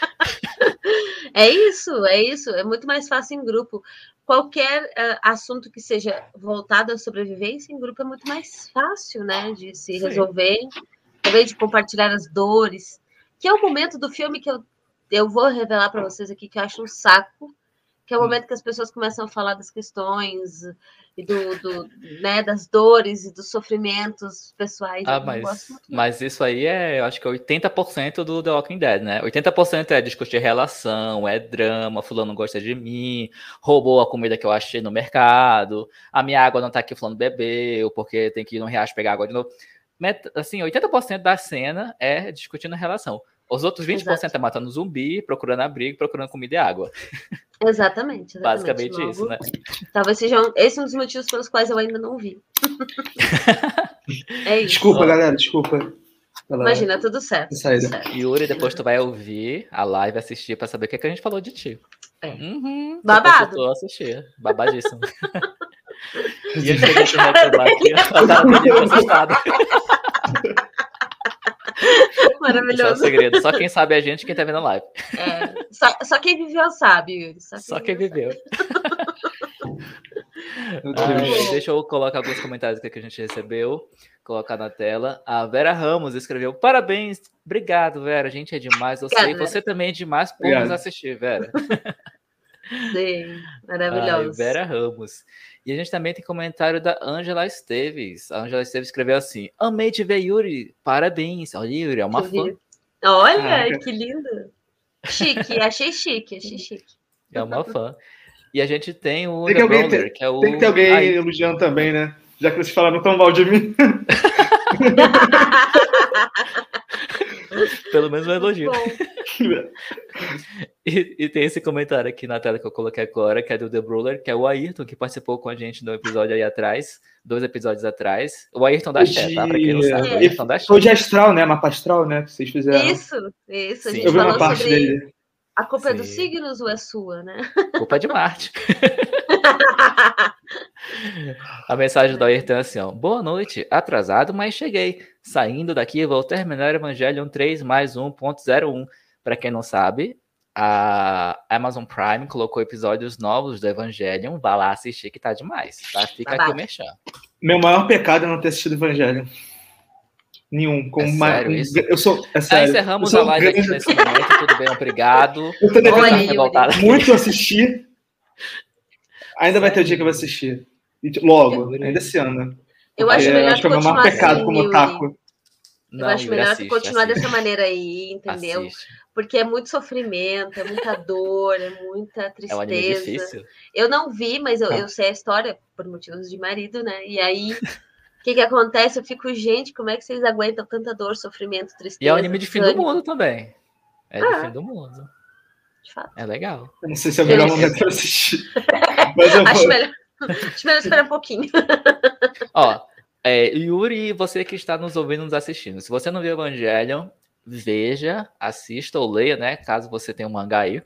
É isso, é isso. É muito mais fácil em grupo. Qualquer uh, assunto que seja voltado à sobrevivência em grupo é muito mais fácil, né? De se resolver, também de compartilhar as dores. Que é o momento do filme que eu, eu vou revelar para vocês aqui, que eu acho um saco, que é o momento que as pessoas começam a falar das questões e do, do né, das dores e dos sofrimentos pessoais. Ah, mas, mas isso aí é, eu acho que é 80% do The Walking Dead, né? 80% é discutir relação, é drama, fulano gosta de mim, roubou a comida que eu achei no mercado, a minha água não tá aqui, fulano bebeu, porque tem que ir no riacho pegar água de novo. Assim, 80% da cena é discutindo relação. Os outros 20% Exato. é matando zumbi, procurando abrigo, procurando comida e água. Exatamente. exatamente. Basicamente Logo, isso, né? Talvez seja esse um dos motivos pelos quais eu ainda não vi. é isso. Desculpa, galera, desculpa. Imagina, tudo certo, tudo certo. Yuri, depois tu vai ouvir a live, assistir para saber o que, é que a gente falou de ti. É. Uhum, Babado. Eu assistir. Babadíssimo. e eu cheguei aqui no aqui, a cara dele assustada. Maravilhoso. Esse é o segredo. Só quem sabe é a gente quem tá vendo a live. É, só, só quem viveu sabe, Yuri. Só quem, só quem viveu. Ai, deixa eu colocar alguns comentários que a gente recebeu, colocar na tela. A Vera Ramos escreveu: Parabéns, obrigado, Vera. A gente é demais. Eu sei, você também é demais por nos assistir, Vera. Sim, maravilhoso. Ai, Vera Ramos. E a gente também tem comentário da Angela Esteves. A Angela Esteves escreveu assim: Amei te ver, Yuri. Parabéns. Olha, Yuri, é uma fã. Olha, que lindo. Chique, achei chique, achei chique. É uma fã. E a gente tem o tem que, alguém ter, que é o... tem que ter alguém Ai. elogiando também, né? Já que eles falaram tão mal de mim. Pelo menos um elogio. e, e, tem esse comentário aqui na tela que eu coloquei agora, que é do The Brawler, que é o Ayrton, que participou com a gente no episódio aí atrás, dois episódios atrás. O Ayrton da Xé, tá? Pra quem não sabe, o Ayrton da Xé. Foi de Astral, né? Mapa Astral, né? Que vocês fizeram. Isso, isso. A gente eu vi uma parte sobre... dele. A culpa Sim. é dos signos ou é sua, né? A culpa é de Marte. A mensagem do Ayrton é assim, ó. Boa noite, atrasado, mas cheguei. Saindo daqui, vou terminar Evangelion 3 mais 1.01. Para quem não sabe, a Amazon Prime colocou episódios novos do Evangelion. Vá lá assistir que tá demais, tá? Fica tá aqui o mexão. Meu maior pecado é não ter assistido Evangelion. Nenhum. Com é uma... sério isso? Eu sou. É sério. encerramos a live grande... aqui nesse momento. Tudo bem, obrigado. Eu tô devendo muito assistir. Ainda vai ter o dia que eu vou assistir. Logo, ainda esse ano. Eu acho melhor acho que é meu pecado assim, como taco. Eu acho melhor assiste, continuar assiste. dessa maneira aí, entendeu? Assiste. porque é muito sofrimento, é muita dor, é muita tristeza. É um anime difícil. Eu não vi, mas eu, ah. eu sei a história por motivos de marido, né? E aí, o que que acontece? Eu fico, gente, como é que vocês aguentam tanta dor, sofrimento, tristeza? E é um anime de fim do mundo também. É ah. de fim do mundo. De fato. É legal. Eu não sei se é o melhor momento para assistir. mas eu Acho vou... melhor. Acho melhor esperar um pouquinho. Ó, é, Yuri, você que está nos ouvindo, nos assistindo, se você não viu Evangelion, veja, assista ou leia, né? Caso você tenha um mangá aí.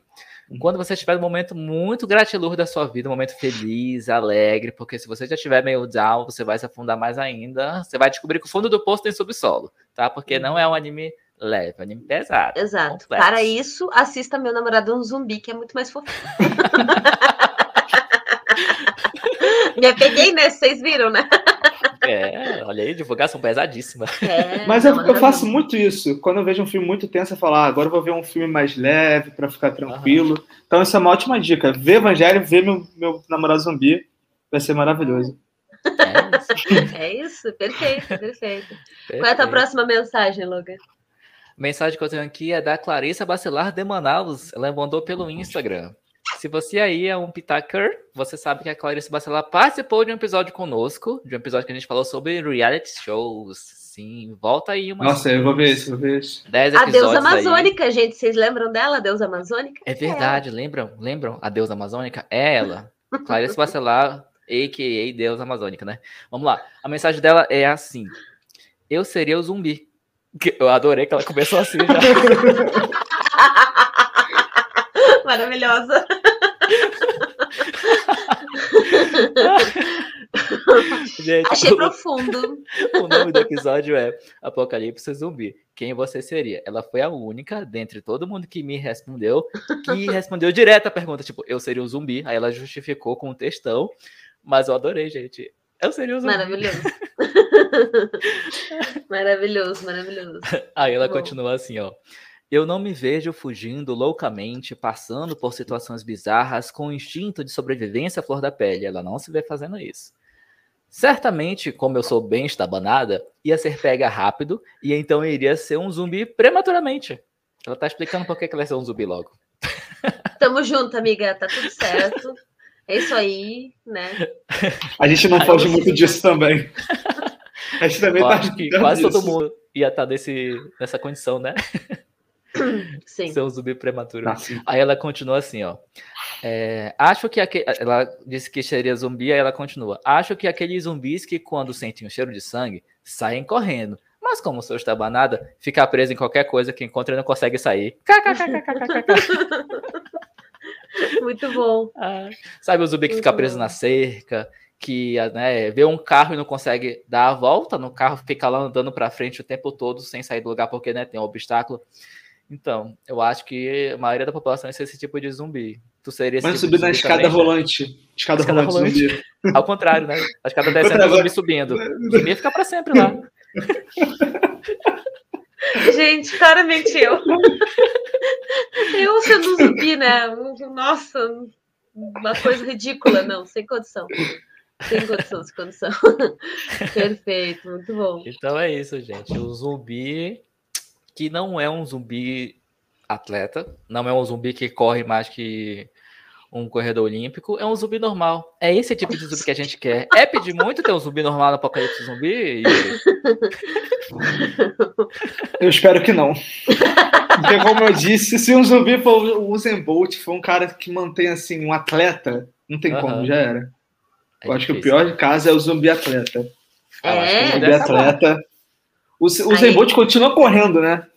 Uhum. Quando você estiver num momento muito gratiluz da sua vida, um momento feliz, alegre, porque se você já estiver meio down, você vai se afundar mais ainda. Você vai descobrir que o fundo do poço tem subsolo, tá? Porque não é um anime leve, é um anime pesado. Exato. Complexo. Para isso, assista Meu Namorado um Zumbi, que é muito mais fofinho. Me apeguei nesse, vocês viram, né? É, olha aí, divulgação pesadíssima. É, Mas eu, eu, faço muito isso. Quando eu vejo um filme muito tenso, eu falo, ah, agora eu vou ver um filme mais leve para ficar tranquilo. Uhum. Então, isso é uma ótima dica. Ver Evangelho, ver meu, meu namorado zumbi, vai ser maravilhoso. É isso, é isso. perfeito, perfeito. perfeito. Qual é a tua próxima mensagem, Logan? Mensagem que eu tenho aqui é da Clarissa Bacelar de Manaus. Ela mandou pelo Instagram. Se você aí é um pitaker, você sabe que a Clarice Bacelar participou de um episódio conosco, de um episódio que a gente falou sobre reality shows. Sim, volta aí uma. Nossa, eu vou ver isso, vou ver isso. Dez a deusa amazônica, aí. gente. Vocês lembram dela, a deusa amazônica? É verdade, é lembram? Lembram? A deusa amazônica? É ela. Clarice Bacelar, a.k.a. deusa amazônica, né? Vamos lá. A mensagem dela é assim: Eu seria o zumbi. Eu adorei que ela começou assim já. Maravilhosa. Gente, Achei o, profundo. O nome do episódio é Apocalipse Zumbi. Quem você seria? Ela foi a única, dentre todo mundo que me respondeu, que respondeu direto a pergunta, tipo, eu seria um zumbi. Aí ela justificou com um textão, mas eu adorei, gente. Eu seria um zumbi. Maravilhoso. maravilhoso, maravilhoso. Aí ela Bom. continua assim, ó. Eu não me vejo fugindo loucamente, passando por situações bizarras com o instinto de sobrevivência à flor da pele. Ela não se vê fazendo isso. Certamente, como eu sou bem estabanada, ia ser pega rápido e então iria ser um zumbi prematuramente. Ela tá explicando por que, ela vai ser um zumbi logo. Tamo junto, amiga. Tá tudo certo. É isso aí, né? A gente não foge muito disso também. A gente também eu tá acho que quase disso. todo mundo ia estar tá desse, nessa condição, né? Sim. Ser um zumbi prematuro. Ah, aí ela continua assim, ó. É, acho que aquele, ela disse que seria zumbi, aí ela continua. Acho que aqueles zumbis que quando sentem o cheiro de sangue saem correndo. Mas como sou estabanada, fica preso em qualquer coisa que encontra e não consegue sair. Muito bom. Ah, sabe o zumbi que Muito fica preso bom. na cerca, que né, vê um carro e não consegue dar a volta, no carro fica lá andando para frente o tempo todo sem sair do lugar porque né, tem um obstáculo. Então, eu acho que a maioria da população é esse tipo de zumbi. Tu seria esse Mas tipo subir na escada também, rolante. Né? Escada, escada rolante, rolante. Ao contrário, né? A escada descendo o zumbi subindo. O zumbi ia ficar pra sempre lá. Gente, claramente eu. Eu sendo zumbi, né? Nossa, uma coisa ridícula, não, sem condição. Sem condição, sem condição. Perfeito, muito bom. Então é isso, gente. O zumbi que não é um zumbi atleta, não é um zumbi que corre mais que um corredor olímpico, é um zumbi normal. É esse tipo de zumbi que a gente quer. É pedir muito ter um zumbi normal no Apocalipse Zumbi? Eu espero que não. Porque, como eu disse, se um zumbi for o Usain Bolt, for um cara que mantém assim, um atleta, não tem como, já era. É eu acho que o pior caso é o zumbi atleta. É, acho que o zumbi atleta. O, o Bolt continua correndo, né?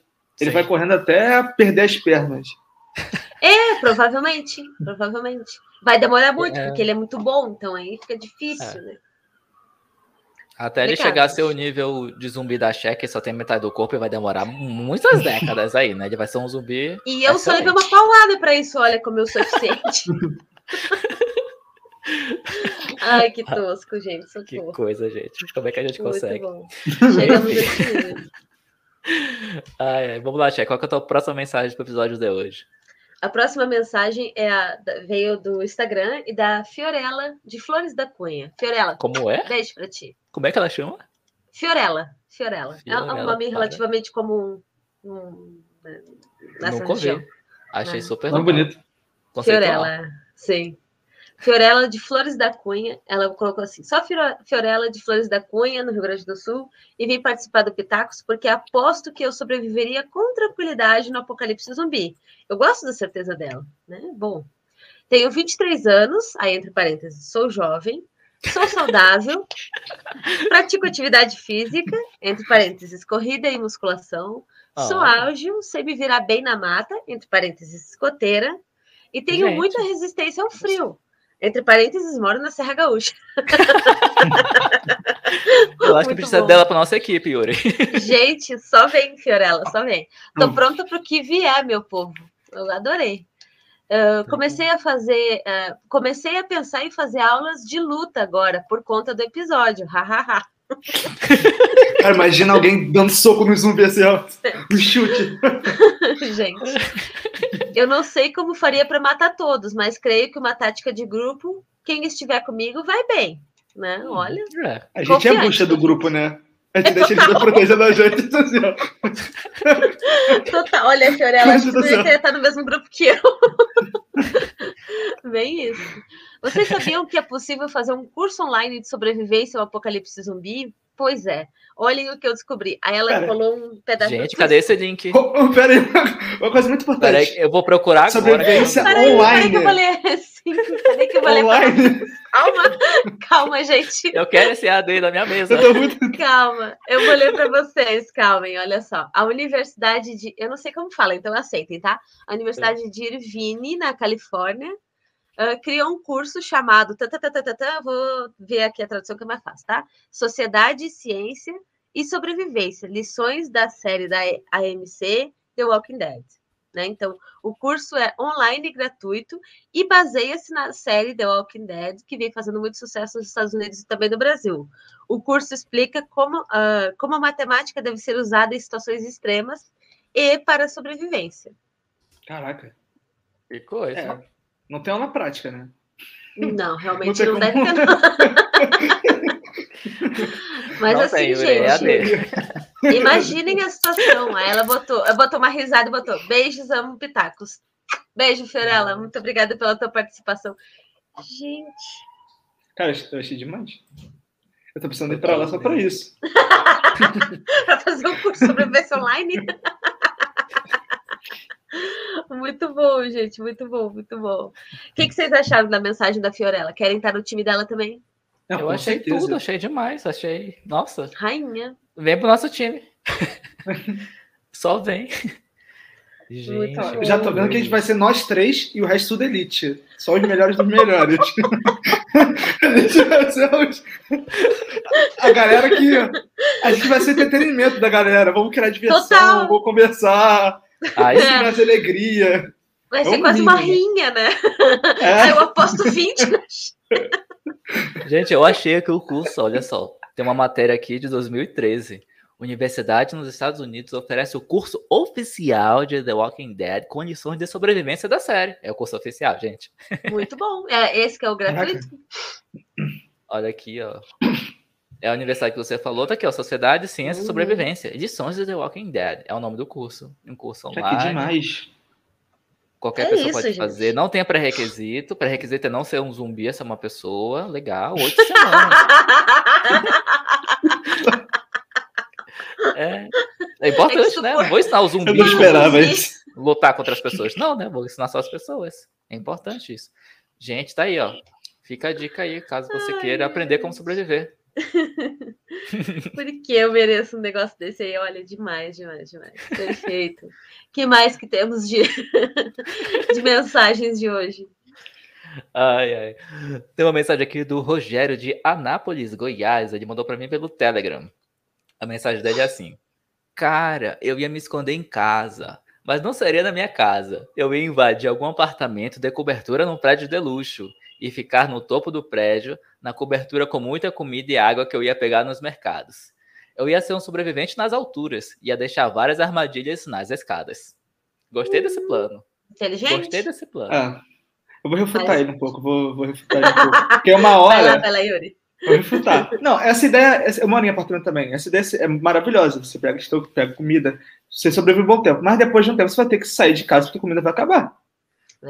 Ele Sim. vai correndo até perder as pernas. É, provavelmente. Provavelmente. Vai demorar muito, é. porque ele é muito bom, então aí fica difícil, é. né? Até ele chegar a ser o nível de zumbi da Shaq, só tem metade do corpo, e vai demorar muitas décadas aí, né? Ele vai ser um zumbi. E eu só levei uma paulada pra isso, olha como eu sou eficiente. Ai, que tosco, gente. Socorro. Que coisa, gente. Como é que a gente Muito consegue? Bom. Chegamos nesse Ai, vamos lá, Tia. Qual é a tua próxima mensagem para o episódio de hoje? A próxima mensagem é a, veio do Instagram e da Fiorella de Flores da Cunha. Fiorella. Como é? Beijo para ti. Como é que ela chama? Fiorella. Fiorella. Fiorella é um nome relativamente comum. Um né, nessa Nunca região. Vi. Achei é. super Tão bonito. Fiorella, sim. Fiorella de Flores da Cunha, ela colocou assim: só Fiorella de Flores da Cunha, no Rio Grande do Sul, e vim participar do Pitacos porque aposto que eu sobreviveria com tranquilidade no apocalipse zumbi. Eu gosto da certeza dela, né? Bom, tenho 23 anos, aí entre parênteses, sou jovem, sou saudável, pratico atividade física, entre parênteses, corrida e musculação, oh. sou ágil, sei me virar bem na mata, entre parênteses, escoteira, e tenho Gente. muita resistência ao frio. Entre parênteses, moro na Serra Gaúcha. Eu acho Muito que precisa bom. dela para nossa equipe, Yuri. Gente, só vem, Fiorella, só vem. Tô hum. pronta para o que vier, meu povo. Eu adorei. Uh, comecei a fazer, uh, comecei a pensar em fazer aulas de luta agora, por conta do episódio. Hahaha. Cara, imagina alguém dando soco no zumbi assim, ó. Um chute. Gente, eu não sei como faria para matar todos, mas creio que uma tática de grupo, quem estiver comigo vai bem, né? Olha. É. A gente confiante. é a bucha do grupo, né? A gente deixa de protegendo a gente. Assim, ó. Total. Olha, Fiorella, acho que você estar no mesmo grupo que eu. Bem isso. Vocês sabiam que é possível fazer um curso online de sobrevivência ao apocalipse zumbi? Pois é. Olhem o que eu descobri. Aí ela pera. colou um pedaço. Gente, cadê esse link? Oh, oh, pera aí, uma coisa muito importante. Pera aí, eu vou procurar Sobrevivência agora. Peraí, online. Peraí que eu vou ler. Sim, peraí que eu vou ler. Online. Calma, calma, gente. Eu quero esse AD da minha mesa. Eu muito... Calma, eu vou ler para vocês. Calmem, olha só. A Universidade de. Eu não sei como fala, então aceitem, tá? A Universidade de Irvine, na Califórnia, uh, criou um curso chamado. vou ver aqui a tradução que é mais fácil, tá? Sociedade, Ciência e Sobrevivência. Lições da série da AMC The Walking Dead. Né? Então, o curso é online e gratuito e baseia-se na série The Walking Dead, que vem fazendo muito sucesso nos Estados Unidos e também no Brasil. O curso explica como, uh, como a matemática deve ser usada em situações extremas e para a sobrevivência. Caraca. Que coisa. É, não tem aula prática, né? Não, realmente não, não deve ter. Mas não assim, tem, gente. Imaginem a situação. Aí ela botou, botou uma risada e botou: beijos, amo pitacos. Beijo, Fiorella. Muito obrigada pela tua participação. Gente. Cara, eu achei demais. Eu tô precisando ir pra lá só pra isso. pra fazer um curso sobre sobrevivência online? Muito bom, gente. Muito bom, muito bom. O que, que vocês acharam da mensagem da Fiorella? Querem estar no time dela também? Não, eu achei certeza. tudo, achei demais. Achei. Nossa. Rainha. Vem pro nosso time. Só vem. Gente, já tô vendo que a gente vai ser nós três e o resto tudo elite. Só os melhores dos melhores. a gente vai ser os... A galera que. A gente vai ser entretenimento da galera. Vamos criar diversão, Total. vamos conversar. Aí sim, mais alegria. Vai ser quase uma rinha, né? É. Aí eu aposto 20. Gente, eu achei que o curso, olha só, tem uma matéria aqui de 2013. Universidade nos Estados Unidos oferece o curso oficial de The Walking Dead, condições de sobrevivência da série. É o curso oficial, gente. Muito bom. É esse que é o gratuito. Olha aqui, ó. É a universidade que você falou, tá aqui, ó. Sociedade, Ciência e uhum. Sobrevivência. Edições de The Walking Dead. É o nome do curso. Um curso online. Que demais. Qualquer é pessoa isso, pode gente. fazer. Não tem pré-requisito. Pré-requisito é não ser um zumbi, ser uma pessoa. Legal. Oito semanas. é, é importante, é né? Não vou ensinar o zumbi. Eu não esperava isso. Lutar contra as pessoas. Não, né? Vou ensinar só as pessoas. É importante isso. Gente, tá aí, ó. Fica a dica aí, caso você Ai, queira aprender como sobreviver. Porque eu mereço um negócio desse aí, olha, demais, demais, demais. Perfeito. que mais que temos de, de mensagens de hoje? Ai, ai. Tem uma mensagem aqui do Rogério de Anápolis, Goiás. Ele mandou para mim pelo Telegram. A mensagem dele é assim: Cara, eu ia me esconder em casa, mas não seria na minha casa. Eu ia invadir algum apartamento de cobertura num prédio de luxo e ficar no topo do prédio, na cobertura com muita comida e água que eu ia pegar nos mercados. Eu ia ser um sobrevivente nas alturas, ia deixar várias armadilhas nas escadas. Gostei desse plano. Inteligente? Gostei desse plano. Ah, eu vou refutar ele um pouco, vou, vou refutar ele um pouco. Porque é uma hora. Vai lá, vai lá, Yuri. Vou refutar. Não, essa ideia, eu moro em apartamento também. Essa ideia é maravilhosa. Você pega, pega comida, você sobrevive um bom tempo. Mas depois de um tempo você vai ter que sair de casa porque a comida vai acabar.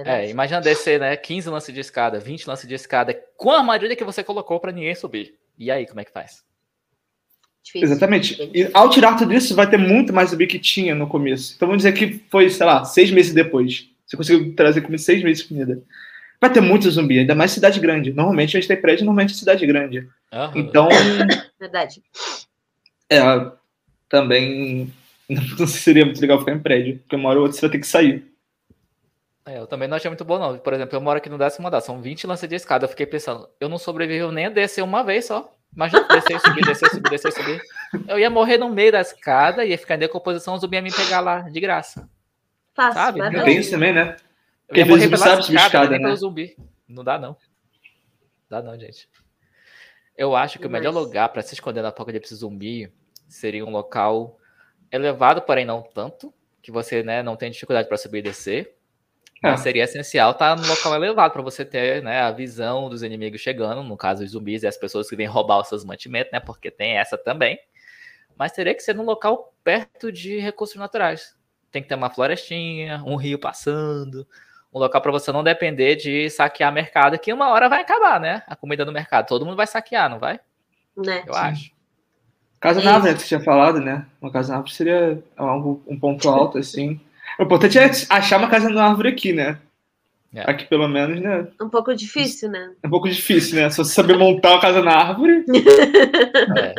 É, imagina descer, né? 15 lances de escada, 20 lances de escada, com a armadilha que você colocou para ninguém subir. E aí, como é que faz? Difícil. Exatamente. E ao tirar tudo isso, vai ter muito mais zumbi que tinha no começo. Então vamos dizer que foi, sei lá, seis meses depois. Você conseguiu trazer comida seis meses de comida. Vai ter muito zumbi, ainda mais cidade grande. Normalmente a gente tem prédio, normalmente é cidade grande. Uhum. Então. Verdade. É, também não seria muito legal ficar em prédio, porque uma hora ou outra você vai ter que sair. É, eu também não achei muito bom, não. Por exemplo, eu moro aqui no décimo andar, são 20 lances de escada. Eu fiquei pensando, eu não sobrevivi nem a descer uma vez só. Imagina descer, subir, descer, subir, descer, subir. Eu ia morrer no meio da escada, ia ficar em decomposição, o zumbi ia me pegar lá de graça. Fácil, sabe? Não tem isso também, né? Porque eu ia morrer pela sabe escada, escada né? pelo zumbi. Não dá, não. Dá não, gente. Eu acho que Mas... o melhor lugar para se esconder na apocalipse zumbi seria um local elevado, porém não tanto, que você né, não tem dificuldade para subir e descer. É. Mas seria essencial estar no local elevado para você ter né, a visão dos inimigos chegando, no caso os zumbis e as pessoas que vêm roubar os seus mantimentos, né? Porque tem essa também. Mas teria que ser num local perto de recursos naturais. Tem que ter uma florestinha, um rio passando, um local para você não depender de saquear mercado, que uma hora vai acabar, né? A comida no mercado. Todo mundo vai saquear, não vai? Né? Eu Sim. acho. Casa na árvore, que você tinha falado, né? Uma casa na árvore seria um ponto alto, assim. O importante é achar uma casa na árvore aqui, né? É. Aqui, pelo menos, né? Um pouco difícil, né? É um pouco difícil, né? Se você saber montar uma casa na árvore. É.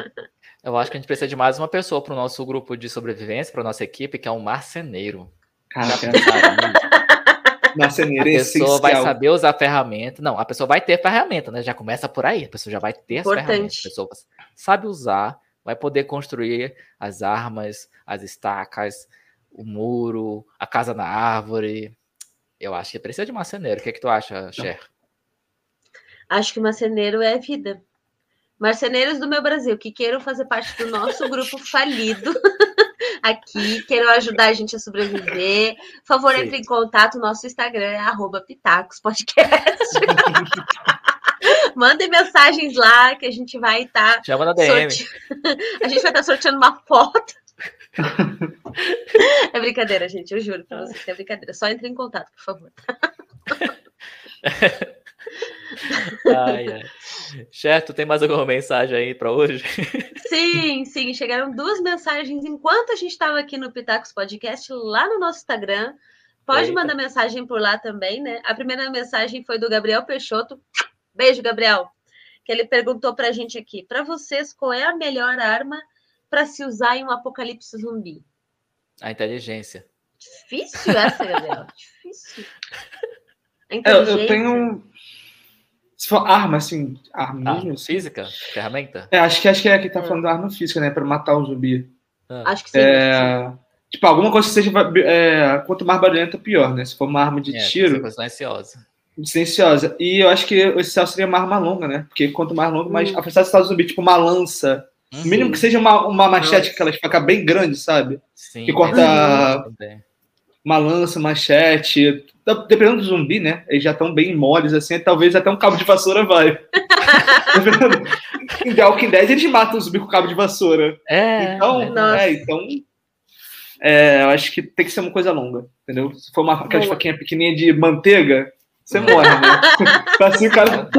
Eu acho que a gente precisa de mais uma pessoa para o nosso grupo de sobrevivência, para nossa equipe, que é um marceneiro. Caraca. marceneiro a pessoa vai saber usar a ferramenta. Não, a pessoa vai ter ferramenta, né? Já começa por aí. A pessoa já vai ter Importante. as ferramentas. A pessoa sabe usar, vai poder construir as armas, as estacas, o muro, a casa na árvore. Eu acho que precisa de marceneiro. O que, é que tu acha, Cher? Acho que marceneiro é vida. Marceneiros do meu Brasil, que queiram fazer parte do nosso grupo falido aqui, queiram ajudar a gente a sobreviver, por favor, Sim. entre em contato. Nosso Instagram é arroba Pitacos Podcast. Mandem mensagens lá que a gente vai estar. Tá Chama na DM. Sorte... a gente vai estar tá sorteando uma foto. é brincadeira, gente, eu juro pra vocês que é brincadeira. Só entre em contato, por favor. ai, ai. Certo, tem mais alguma mensagem aí para hoje? Sim, sim, chegaram duas mensagens enquanto a gente estava aqui no Pitacos Podcast, lá no nosso Instagram. Pode Eita. mandar mensagem por lá também, né? A primeira mensagem foi do Gabriel Peixoto. Beijo, Gabriel. Que ele perguntou para a gente aqui: para vocês, qual é a melhor arma para se usar em um apocalipse zumbi? A inteligência. Difícil essa, Gabriel. Difícil. É, eu, eu tenho se for arma, assim, arma mesmo, assim. física? Ferramenta? É, acho que, acho que é que tá falando da arma física, né? Pra matar o zumbi. Ah. Acho que sim. É, tipo, alguma coisa que seja. É, quanto mais barulhenta, pior, né? Se for uma arma de é, tiro. Coisa silenciosa. Silenciosa. E eu acho que o essencial seria uma arma longa, né? Porque quanto mais longa, mais hum. afastado está o zumbi. Tipo, uma lança. Uhum. Mínimo que seja uma, uma machete que ela fica bem grande, sabe? Sim. Que corta uma lança, machete. Dependendo do zumbi, né? Eles já estão bem moles, assim, talvez até um cabo de vassoura vai. em The Walking Dead eles matam o zumbi com cabo de vassoura. É. Então, é, então é, eu acho que tem que ser uma coisa longa, entendeu? Se for uma aquela faquinha pequenininha de manteiga, você morre, né? assim o cara.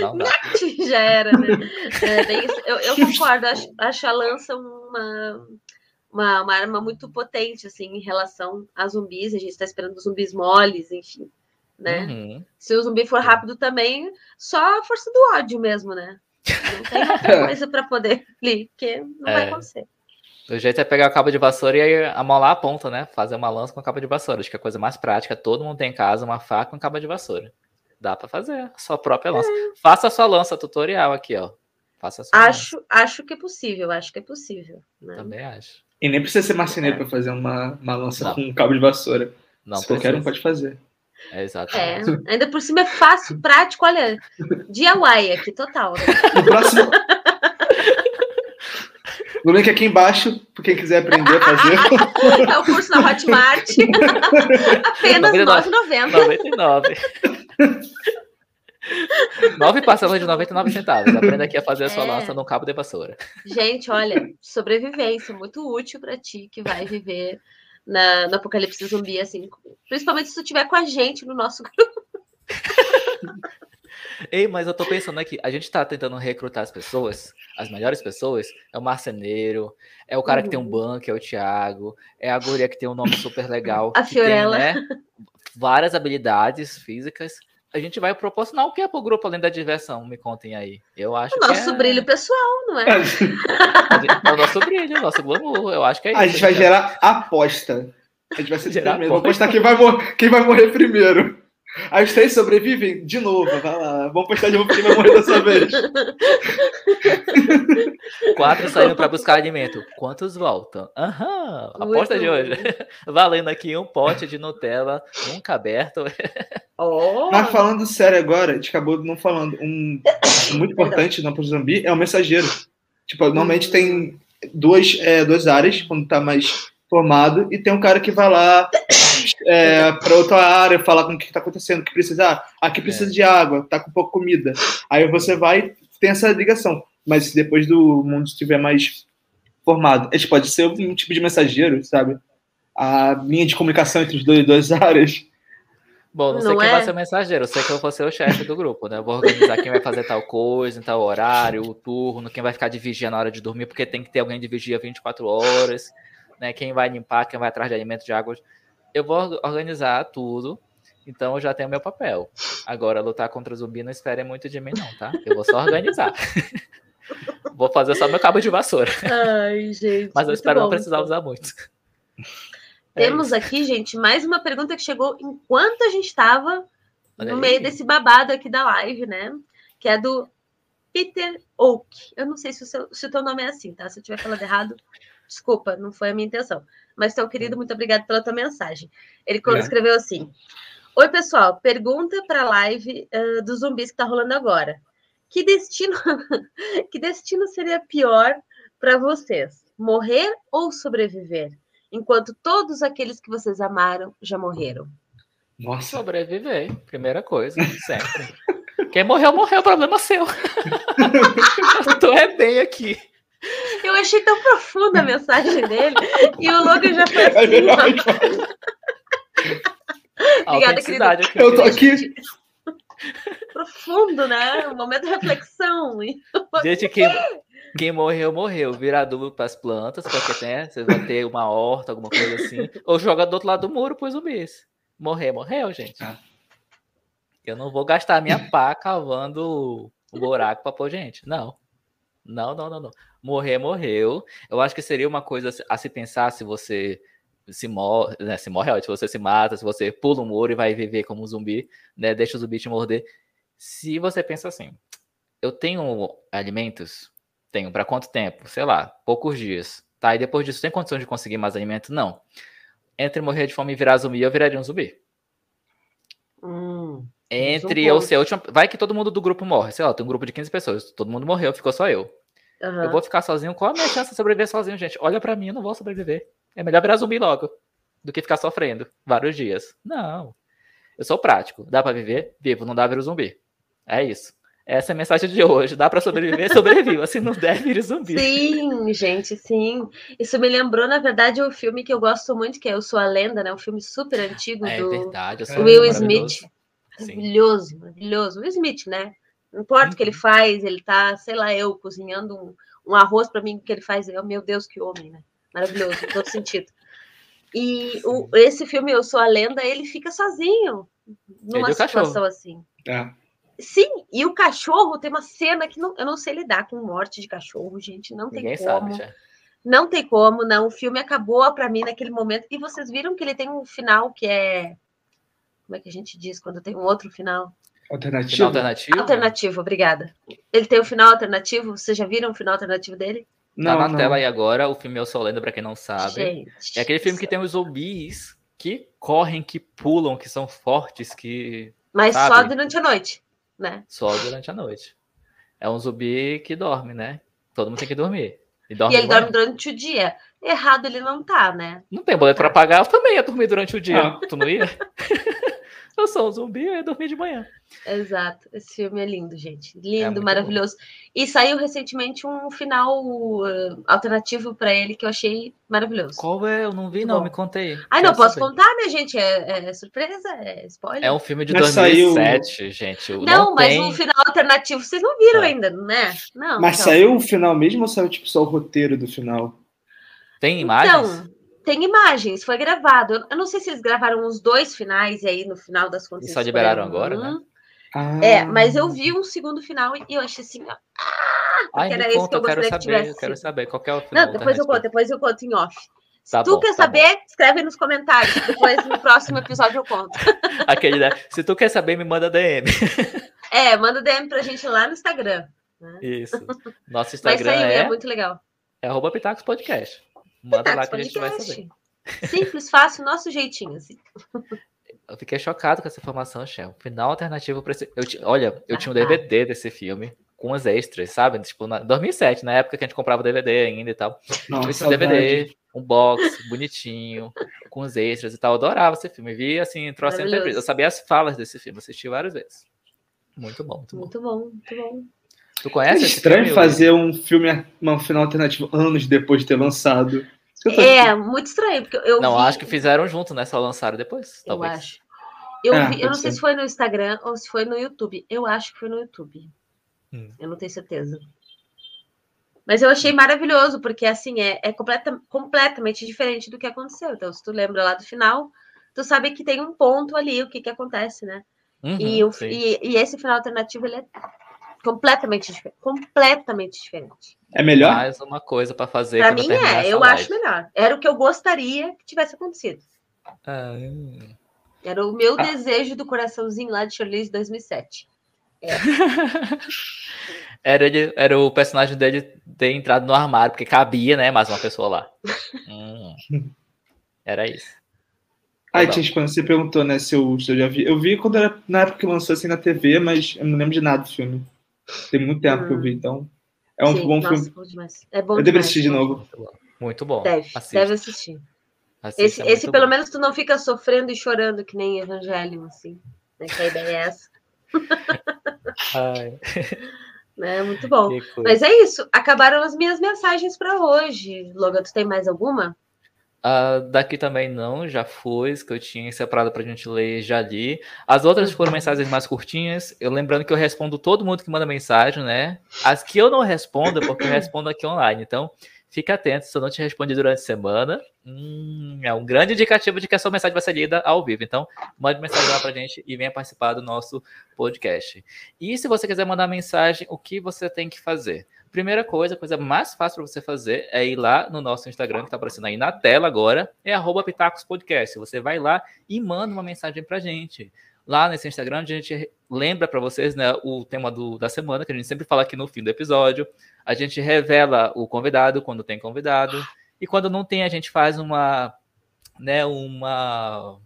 Não dá. Já era, né? É, eu, eu, concordo, acho, acho a lança uma uma, uma arma muito potente, assim, em relação a zumbis. A gente está esperando zumbis moles, enfim, né? Uhum. Se o zumbi for rápido também, só a força do ódio mesmo, né? Não tem outra coisa para poder ali, porque não é. vai acontecer. O jeito é pegar o cabo de vassoura e amolar a ponta, né? Fazer uma lança com a cabo de vassoura. Acho que é a coisa mais prática. Todo mundo tem em casa uma faca com cabo de vassoura. Dá para fazer a sua própria lança. É. Faça a sua lança tutorial aqui, ó. Faça a sua acho, lança. acho que é possível, acho que é possível. Né? Também acho. E nem precisa ser marceneiro é. para fazer uma, uma lança não. com um cabo de vassoura. Não, qualquer um pode fazer. É, exato. É, ainda por cima é fácil, prático, olha, DIY aqui, total. Né? No próximo. O link aqui embaixo, para quem quiser aprender a fazer. É o curso na Hotmart. Apenas R$ 9,90. 99. Nove parcelas de 99 centavos. Aprenda aqui a fazer a sua é. lança no cabo de vassoura. Gente, olha, sobrevivência, muito útil para ti que vai viver na, no apocalipse zumbi, assim. Principalmente se tu estiver com a gente no nosso grupo. Ei, mas eu tô pensando aqui, a gente tá tentando recrutar as pessoas, as melhores pessoas, é o marceneiro, é o cara uhum. que tem um uhum. banco, é o Thiago, é a guria que tem um nome super legal. A Fiorella. Tem, né, várias habilidades físicas. A gente vai proporcionar o que é pro grupo além da diversão? Me contem aí. Eu acho o nosso é... brilho pessoal, não é? é o nosso brilho, o nosso glamour. Eu acho que é isso. A gente vai gerar aposta. A gente vai ser gerar primeiro. Vamos apostar quem vai, quem vai morrer primeiro. Aí os três sobrevivem de novo, vai lá. Vamos postar de novo quem vai morrer dessa vez. Quatro saindo para buscar alimento. Quantos voltam? Aham, aposta de hoje. Valendo aqui um pote de Nutella, nunca aberto. Oh. Mas falando sério agora, a gente acabou não falando. Um muito importante no Zumbi é o mensageiro. Tipo, normalmente tem duas, é, duas áreas, quando tá mais formado, e tem um cara que vai lá é, para outra área, falar com o que está acontecendo, que precisa, ah, aqui precisa é. de água, tá com pouca comida. Aí você vai, tem essa ligação. Mas se depois do mundo estiver mais formado, a gente pode ser um tipo de mensageiro, sabe? A linha de comunicação entre as duas, duas áreas. Bom, não, não sei é? quem vai ser o mensageiro, eu sei que eu vou ser o chefe do grupo, né? Eu vou organizar quem vai fazer tal coisa, em tal horário, o turno, quem vai ficar de vigia na hora de dormir, porque tem que ter alguém de vigia 24 horas, né? Quem vai limpar, quem vai atrás de alimentos de água eu vou organizar tudo, então eu já tenho meu papel. Agora, lutar contra o zumbi não espere muito de mim, não, tá? Eu vou só organizar. vou fazer só meu cabo de vassoura. Ai, gente. Mas eu espero bom, não precisar usar muito. Temos é aqui, gente, mais uma pergunta que chegou enquanto a gente estava no meio desse babado aqui da live, né? Que é do Peter Oak. Eu não sei se o, seu, se o teu nome é assim, tá? Se eu estiver falando errado, desculpa, não foi a minha intenção. Mas, teu querido, muito obrigado pela tua mensagem. Ele é. escreveu assim: Oi, pessoal, pergunta para a live uh, dos zumbis que está rolando agora. Que destino, que destino seria pior para vocês? Morrer ou sobreviver? Enquanto todos aqueles que vocês amaram já morreram. Nossa. Sobreviver, primeira coisa, sempre. Quem morreu, morreu, problema seu. Eu tô é bem aqui. Eu achei tão profunda a mensagem dele. E o Logan já foi assim. É melhor Obrigada, querido. Eu tô aqui. Profundo, né? Um momento de reflexão. Gente, quem, quem morreu, morreu. Vira adubo para as plantas, porque né, você vai ter uma horta, alguma coisa assim. Ou joga do outro lado do muro pros zumbis. Morrer, morreu, gente. Ah. Eu não vou gastar a minha pá cavando um buraco para pôr gente. Não. Não, não, não, não. Morrer, morreu. Eu acho que seria uma coisa a se pensar se você se morre, né? Se morre, se você se mata, se você pula um muro e vai viver como um zumbi, né? Deixa o zumbi te morder. Se você pensa assim, eu tenho alimentos, tenho para quanto tempo? Sei lá, poucos dias. Tá, e depois disso tem condição de conseguir mais alimento? Não. Entre morrer de fome e virar zumbi, eu viraria um zumbi. Hum, Entre eu ser a última. Vai que todo mundo do grupo morre. Sei lá, tem um grupo de 15 pessoas. Todo mundo morreu, ficou só eu. Uhum. Eu vou ficar sozinho. Qual a minha chance de sobreviver sozinho, gente? Olha para mim, eu não vou sobreviver. É melhor virar zumbi logo do que ficar sofrendo vários dias. Não. Eu sou prático. Dá para viver? Vivo. Não dá para virar zumbi. É isso. Essa é a mensagem de hoje. Dá para sobreviver? Sobreviva. Se não der, vire zumbi. Sim, gente, sim. Isso me lembrou, na verdade, um filme que eu gosto muito, que é Eu Sou a Lenda, né? Um filme super antigo é, do verdade, Will Smith. Maravilhoso, maravilhoso. Will Smith, né? Não importa o que ele uhum. faz, ele tá, sei lá, eu cozinhando um, um arroz para mim que ele faz, eu, meu Deus, que homem, né? Maravilhoso, em todo sentido. E o, esse filme Eu Sou a Lenda, ele fica sozinho numa situação assim. É. Sim, e o cachorro tem uma cena que não, eu não sei lidar com morte de cachorro, gente, não tem Ninguém como. Sabe, não tem como, não. O filme acabou para mim naquele momento. E vocês viram que ele tem um final que é. Como é que a gente diz quando tem um outro final? Alternativo? Final alternativo? Alternativo, obrigada. Ele tem o um final alternativo? Vocês já viram o final alternativo dele? Não, tá na não. tela aí agora, o filme Eu Sou Lenda, pra quem não sabe. Gente, é aquele filme que tem os zumbis que correm, que pulam, que são fortes, que. Mas sabe? só durante a noite, né? Só durante a noite. É um zumbi que dorme, né? Todo mundo tem que dormir. E, dorme e ele dorme durante o dia. Errado ele não tá, né? Não tem boleto pra pagar, eu também ia dormir durante o dia. Ah. Tu não ia? Eu sou um zumbi, eu ia dormir de manhã. Exato. Esse filme é lindo, gente. Lindo, é maravilhoso. Bom. E saiu recentemente um final uh, alternativo para ele que eu achei maravilhoso. Qual é? Eu não vi, muito não. Bom. Me contei. Ai, não posso saber. contar, né, gente? É, é, surpresa, é spoiler. É um filme de mas 2007, saiu... gente. Não, não mas tem... um final alternativo vocês não viram é. ainda, né? Não. Mas então... saiu o final mesmo ou saiu tipo só o roteiro do final? Tem imagens? Então, tem imagens, foi gravado. Eu não sei se eles gravaram os dois finais e aí no final das contas. E só liberaram agora, né? Ah. É, mas eu vi um segundo final e eu achei assim. Ah, Ai, era esse que eu gostaria que tivesse. Eu quero saber qual é o final. Não, depois eu conto, depois eu conto em off. Se tá tu bom, quer tá saber, bom. escreve nos comentários. Depois no próximo episódio eu conto. Aquele, né? Se tu quer saber, me manda DM. É, manda DM pra gente lá no Instagram. Né? Isso. Nosso Instagram sair, é... é muito legal. É arroba Pitacos Podcast. Manda Pitacos lá que a gente vai saber. Simples, fácil, nosso jeitinho, assim. Eu fiquei chocado com essa informação, Shell. Final alternativo para esse. Eu, olha, eu tinha um DVD desse filme com os extras, sabe? Tipo, na 2007, na época que a gente comprava DVD ainda e tal. Nossa, esse DVD, um box bonitinho, com os extras e tal. Eu adorava esse filme. Vi assim, trouxe vezes. Eu sabia as falas desse filme, assisti várias vezes. Muito bom, muito bom. Muito bom, muito bom. Tu conhece? É estranho filme, fazer um filme, um final alternativo anos depois de ter lançado. É, muito estranho, porque eu Não, vi... acho que fizeram junto, né? Só lançaram depois, eu Acho. Eu, ah, vi, eu não sei se foi no Instagram ou se foi no YouTube. Eu acho que foi no YouTube. Hum. Eu não tenho certeza. Mas eu achei maravilhoso, porque assim, é, é completa, completamente diferente do que aconteceu. Então, se tu lembra lá do final, tu sabe que tem um ponto ali, o que que acontece, né? Uhum, e, o, e, e, esse final alternativo, ele é completamente, completamente diferente. É melhor? Mais uma coisa para fazer. Para mim é, eu live. acho melhor. Era o que eu gostaria que tivesse acontecido. Ah, Era o meu ah. desejo do coraçãozinho lá de Charlize 2007. É. era, ele, era o personagem dele ter entrado no armário, porque cabia, né? Mais uma pessoa lá. hum. Era isso. Ah, Tish, quando você perguntou, né, se eu, se eu já vi. Eu vi quando era na época que lançou assim na TV, mas eu não lembro de nada do filme. Tem muito tempo hum. que eu vi, então. É um Sim, bom nossa, filme. Bom demais. É bom eu deveria assistir de novo. Muito bom. Deve, deve assistir. esse, é esse pelo bom. menos, tu não fica sofrendo e chorando que nem Evangelho, assim. Né? Que a ideia é essa. Ai. É muito bom. Mas é isso. Acabaram as minhas mensagens para hoje. Logan, tu tem mais alguma? Uh, daqui também não, já foi, que eu tinha separado pra gente ler, já li. As outras foram mensagens mais curtinhas. Eu lembrando que eu respondo todo mundo que manda mensagem, né? As que eu não respondo, é porque eu respondo aqui online. Então, fica atento, se eu não te respondi durante a semana, hum, é um grande indicativo de que a sua mensagem vai ser lida ao vivo. Então, mande mensagem lá pra gente e venha participar do nosso podcast. E se você quiser mandar mensagem, o que você tem que fazer? Primeira coisa, a coisa mais fácil para você fazer é ir lá no nosso Instagram, que está aparecendo aí na tela agora, é arroba Pitacos Podcast. Você vai lá e manda uma mensagem para gente. Lá nesse Instagram, a gente lembra para vocês né, o tema do, da semana, que a gente sempre fala aqui no fim do episódio. A gente revela o convidado quando tem convidado. E quando não tem, a gente faz uma, né, uma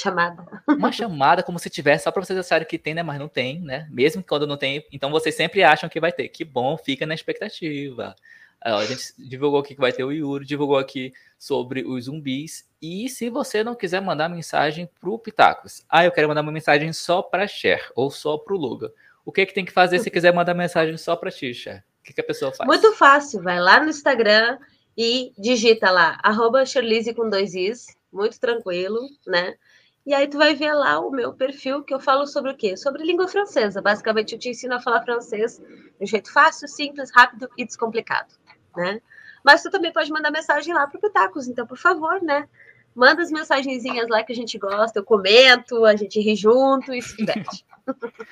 Chamada. Uma chamada, como se tivesse, só para vocês acharem que tem, né? Mas não tem, né? Mesmo quando não tem. Então vocês sempre acham que vai ter. Que bom, fica na expectativa. A gente divulgou aqui que vai ter o Yuri, divulgou aqui sobre os zumbis. E se você não quiser mandar mensagem pro Pitacos, ah, eu quero mandar uma mensagem só para Cher ou só pro Luga. O que, que tem que fazer se quiser mandar mensagem só para ti, Cher? O que, que a pessoa faz? Muito fácil, vai lá no Instagram e digita lá, arroba com dois is, muito tranquilo, né? E aí tu vai ver lá o meu perfil que eu falo sobre o quê? Sobre língua francesa. Basicamente, eu te ensino a falar francês de um jeito fácil, simples, rápido e descomplicado, né? Mas tu também pode mandar mensagem lá pro Pitacos, então, por favor, né? Manda as mensagenzinhas lá que a gente gosta, eu comento, a gente ri junto e se diverte.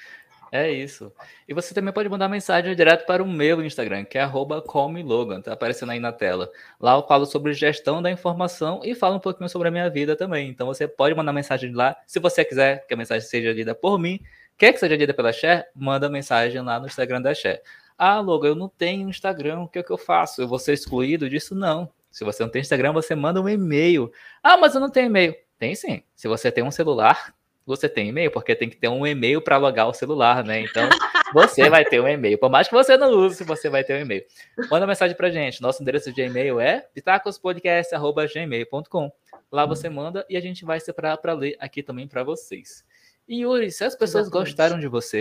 É isso. E você também pode mandar mensagem direto para o meu Instagram, que é @comelogan, tá aparecendo aí na tela. Lá eu falo sobre gestão da informação e falo um pouquinho sobre a minha vida também. Então você pode mandar mensagem lá, se você quiser que a mensagem seja lida por mim, quer que seja lida pela Cher, manda mensagem lá no Instagram da Cher. Ah, Logan, eu não tenho Instagram, o que é que eu faço? Eu vou ser excluído disso? Não. Se você não tem Instagram, você manda um e-mail. Ah, mas eu não tenho e-mail. Tem sim. Se você tem um celular, você tem e-mail, porque tem que ter um e-mail para logar o celular, né? Então, você vai ter um e-mail. Por mais que você não use, você vai ter um e-mail. Manda mensagem para gente. Nosso endereço de e-mail é pitacospodcast.gmail.com. Lá você manda e a gente vai separar para ler aqui também para vocês. E Yuri, se as pessoas Exatamente. gostaram de você,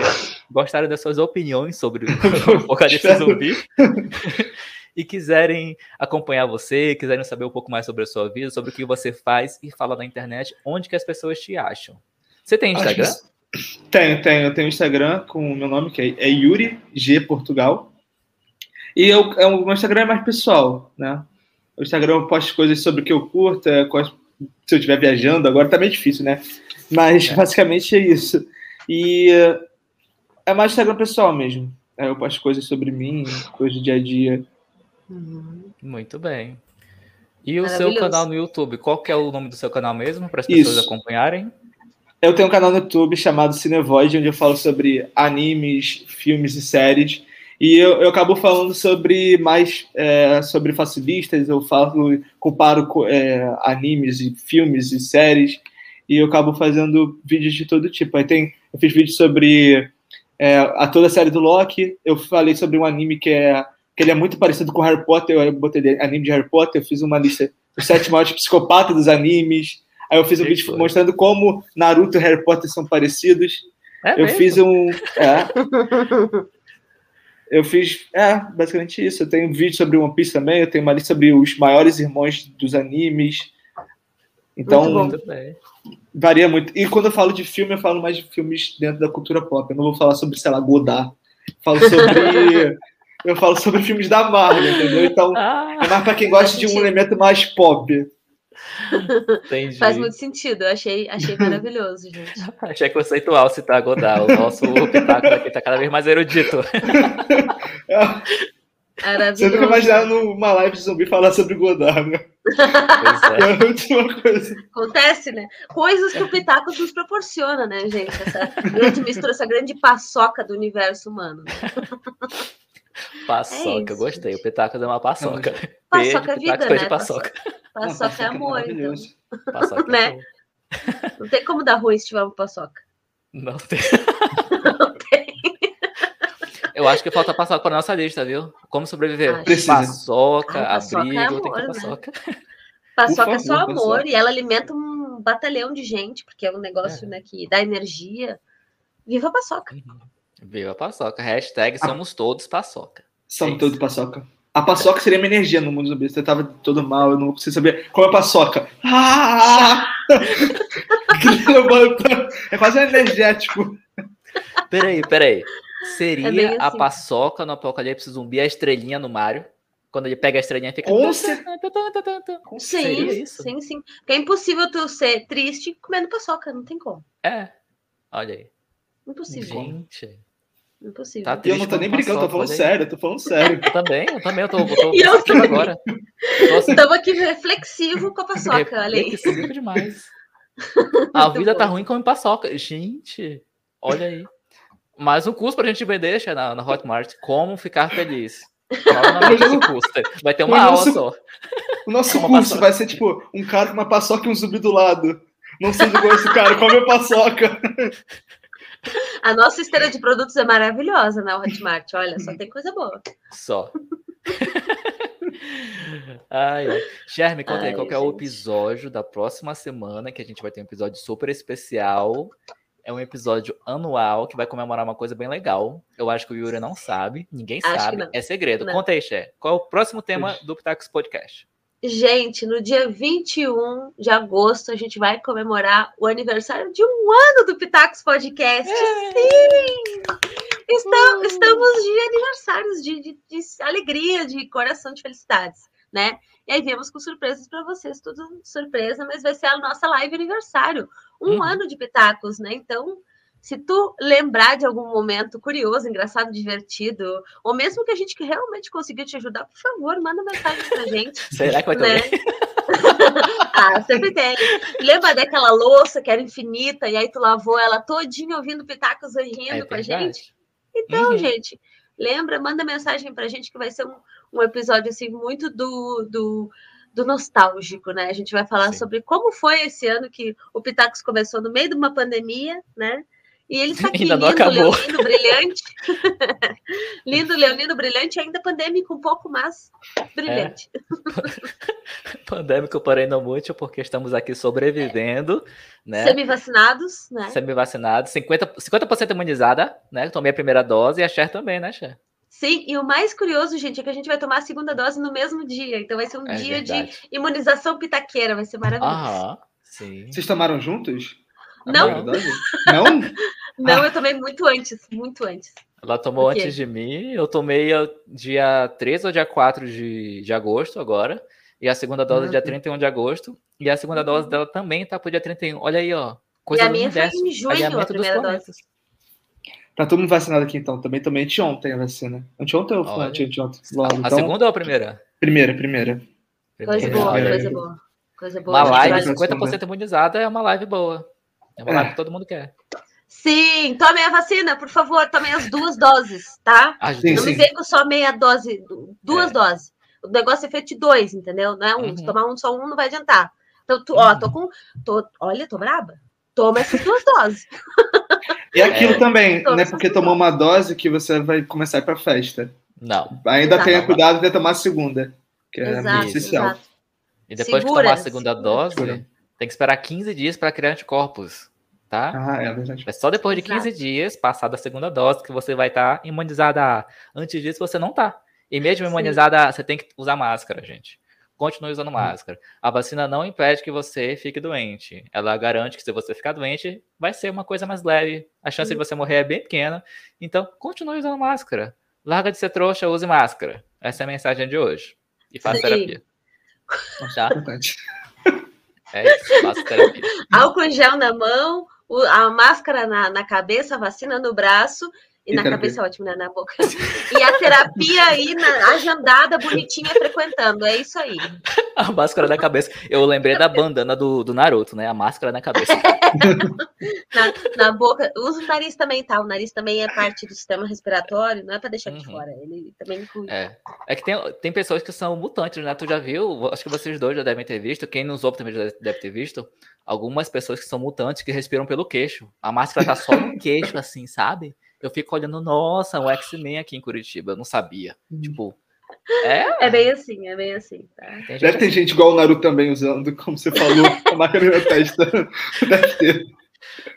gostaram das suas opiniões sobre o Apocalipse Zumbi, e quiserem acompanhar você, quiserem saber um pouco mais sobre a sua vida, sobre o que você faz e fala na internet, onde que as pessoas te acham? Você tem Instagram? Tenho, tenho. Eu tenho Instagram com o meu nome, que é Yuri G Portugal. E eu, é, o meu Instagram é mais pessoal, né? O Instagram eu posto coisas sobre o que eu curto, é, se eu estiver viajando, agora tá meio difícil, né? Mas é. basicamente é isso. E é mais Instagram pessoal mesmo. É, eu posto coisas sobre mim, coisas do dia a dia. Uhum. Muito bem. E o seu canal no YouTube, qual que é o nome do seu canal mesmo, para as pessoas isso. acompanharem? Eu tenho um canal no YouTube chamado Cinevoid, onde eu falo sobre animes, filmes e séries. E eu, eu acabo falando sobre mais é, sobre facilistas, eu falo, comparo é, animes e filmes e séries, e eu acabo fazendo vídeos de todo tipo. Aí tem, eu fiz vídeos sobre é, a toda a série do Loki, eu falei sobre um anime que é que ele é muito parecido com Harry Potter, eu botei anime de Harry Potter, eu fiz uma lista dos sete maiores psicopatas dos animes, aí eu fiz um que vídeo foi? mostrando como Naruto e Harry Potter são parecidos. É eu mesmo? fiz um. É, eu fiz, é, basicamente isso. Eu tenho um vídeo sobre One Piece também, eu tenho uma lista sobre os maiores irmãos dos animes. Então, muito varia muito. E quando eu falo de filme, eu falo mais de filmes dentro da cultura pop. Eu não vou falar sobre, sei lá, Godard. Falo sobre. eu falo sobre filmes da Marvel, entendeu? Então, ah, é mais para quem gosta de um elemento mais pop. Entendi. Faz muito sentido, eu achei, achei maravilhoso, gente. Achei conceitual citar Godard, o nosso Pitaco aqui está cada vez mais erudito. Você nunca imaginar numa live de zumbi falar sobre Godard, né? É. é. a última coisa. Acontece, né? Coisas que o Pitaco nos proporciona, né, gente? Essa grande mistura, essa grande paçoca do universo humano. Né? Paçoca, é eu gostei. O Pitaco deu uma paçoca. Paçoca é vida, né? Paçoca. Paçoca é amor, então. Paçoca é né? Não tem como dar ruim se tiver uma paçoca. Não tem. Não tem. Eu acho que falta paçoca para nossa lista, viu? Como sobreviver? Precisa. Paçoca, ah, paçoca abrigo, é amor, tem que né? paçoca. Paçoca é só amor paçoca. e ela alimenta um batalhão de gente, porque é um negócio é. Né, que dá energia. Viva a paçoca. Uhum. Viva a paçoca. Hashtag ah. somos todos paçoca. Somos é todos paçoca. A paçoca seria minha energia no mundo zumbi. Você tava todo mal, eu não preciso saber qual é a paçoca. Ah! é quase um energético. Peraí, peraí. Seria é a assim. paçoca no Apocalipse Zumbi a estrelinha no Mario? Quando ele pega a estrelinha fica. Com sim, isso? sim, sim. Porque é impossível tu ser triste comendo paçoca, não tem como. É. Olha aí. Impossível. Gente. Impossível. Tá eu não tô nem brincando, tô falando sério, eu tô falando sério. Eu também, eu também, eu tô, eu tô eu também. agora. Estamos aqui reflexivo com a paçoca, olha aí. Reflexivo demais. A vida tá bom. tá ruim com paçoca. Gente, olha aí. Mais um curso pra gente vender na, na Hotmart. Como ficar feliz. Vai ter uma aula só. O nosso curso paçoca. vai ser tipo um cara com uma paçoca e um zumbi do lado. Não seja igual esse cara, come a paçoca. A nossa esteira de produtos é maravilhosa né, Hotmart. Olha, só tem coisa boa. Só. ai, ai. Conta ai, aí qual é o episódio da próxima semana, que a gente vai ter um episódio super especial. É um episódio anual que vai comemorar uma coisa bem legal. Eu acho que o Yuri não sabe, ninguém acho sabe. É segredo. Não. Conta aí, Cher. Qual é o próximo tema do Pitacos Podcast? Gente, no dia 21 de agosto, a gente vai comemorar o aniversário de um ano do Pitacos Podcast. É. Sim! Estamos, uh. estamos de aniversários, de, de, de, alegria, de coração, de felicidades, né? E aí viemos com surpresas para vocês, tudo surpresa, mas vai ser a nossa live aniversário. Um uhum. ano de Pitacos, né? Então, se tu lembrar de algum momento curioso, engraçado, divertido, ou mesmo que a gente realmente conseguiu te ajudar, por favor, manda mensagem pra gente. Será que vai né? ter? ah, sempre tem. Lembra daquela louça que era infinita e aí tu lavou ela todinha ouvindo pitacos e rindo é com a gente? Então, uhum. gente, lembra, manda mensagem pra gente que vai ser um, um episódio assim muito do, do do nostálgico, né? A gente vai falar Sim. sobre como foi esse ano que o Pitacos começou no meio de uma pandemia, né? E ele está aqui, Ainda não lindo, acabou. leonino, brilhante. lindo, leonino, brilhante, ainda pandêmico um pouco, mas brilhante. Pandêmico, porém não muito, porque estamos aqui sobrevivendo, né? Semi-vacinados, né? Semi-vacinado, 50%, 50 imunizada, né? Tomei a primeira dose e a Cher também, né, Cher? Sim, e o mais curioso, gente, é que a gente vai tomar a segunda dose no mesmo dia. Então vai ser um É dia de verdade. imunização pitaqueira, vai ser maravilhoso. Aham, sim. Vocês tomaram juntos? A Não. primeira dose? Não? Não, Ah. eu tomei muito antes, muito antes. Ela tomou antes de mim, eu tomei dia 13 ou dia 4 de, de agosto agora, e a segunda dose Ah, dia tá. 31 de agosto, e a segunda Uhum. dose dela também tá pro dia 31. Olha aí, ó. E Coisa a do minha foi em junho, a primeira dose. Tá todo mundo vacinado aqui então. Também tomei anteontem a vacina. Anteontem ou foi anteontem? Logo. A Então, segunda ou a primeira? primeira, primeira. Coisa Primeira. boa, Olha aí. coisa boa. Coisa boa. Uma live vai- 50% imunizada é uma live boa. É uma É. live que todo mundo quer. Sim, tomem a vacina, por favor, tomem as duas doses, tá? Ah, Sim, Não sim. me vem com só meia dose, duas É. doses. O negócio é feito de dois, entendeu? Não é um. Se Uhum. tomar um só um, não vai adiantar. Então, tu, ó, Uhum. tô com. Tô, olha, tô braba. Toma essas duas doses. E aquilo É. também, Todas né? Porque tomou uma dose que você vai começar a ir pra festa. Não. Ainda Exato. tenha cuidado de tomar a segunda. Que é exato, essencial. exato. E depois que Segura, tomar a segunda segura. dose, Segura. Tem que esperar 15 dias para criar anticorpos, tá? Ah, é verdade. É só depois de Exato. 15 dias, passada a segunda dose, que você vai estar imunizada. Antes disso, você não tá. E mesmo Sim. imunizada, você tem que usar máscara, gente. Continue usando máscara. A vacina não impede que você fique doente. Ela garante que se você ficar doente, vai ser uma coisa mais leve. A chance de você morrer é bem pequena. Então, continue usando máscara. Larga de ser trouxa, use máscara. Essa é a mensagem de hoje. E faça Sim. terapia. Tá? Importante. É isso, terapia. Álcool em gel na mão, a máscara na, na cabeça, a vacina no braço. E, E na terapia. cabeça é ótimo, né? Na boca. E a terapia aí, na, agendada, bonitinha, frequentando. É isso aí. A máscara na cabeça. Eu lembrei da bandana do, do Naruto, né? A máscara na cabeça. Na, na boca. Usa o nariz também, tá? O nariz também é parte do sistema respiratório, não é pra deixar de Uhum. fora. Ele também inclui. É. É que tem, tem pessoas que são mutantes, né? Tu já viu? Acho que vocês dois já devem ter visto. Quem nos ouve também já deve ter visto. Algumas pessoas que são mutantes que respiram pelo queixo. A máscara tá só no queixo, assim, sabe? Eu fico olhando, nossa, um X-Men aqui em Curitiba. Eu não sabia. Tipo, é. É bem assim, é bem assim, tá? Tem gente Deve ter assim. gente igual o Naruto também usando, como você falou, a máquina na testa. Deve ter.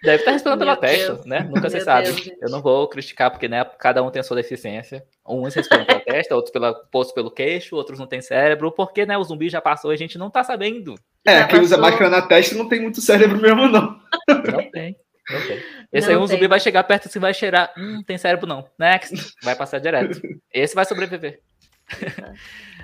Deve estar respirando pela Meu testa, Deus. né? Nunca se Meu sabe. Deus, eu não vou criticar, porque né, cada um tem a sua deficiência. Uns respiram pela testa, outros pela, posto pelo queixo, outros não têm cérebro, porque né, o zumbi já passou e a gente não tá sabendo. É, Já quem usa passou. máscara na testa não tem muito cérebro mesmo, não. Não tem. Não tem. Esse aí Não um zumbi tem. vai chegar perto e vai cheirar. Hum, tem cérebro não. Next. Vai passar direto. Esse vai sobreviver.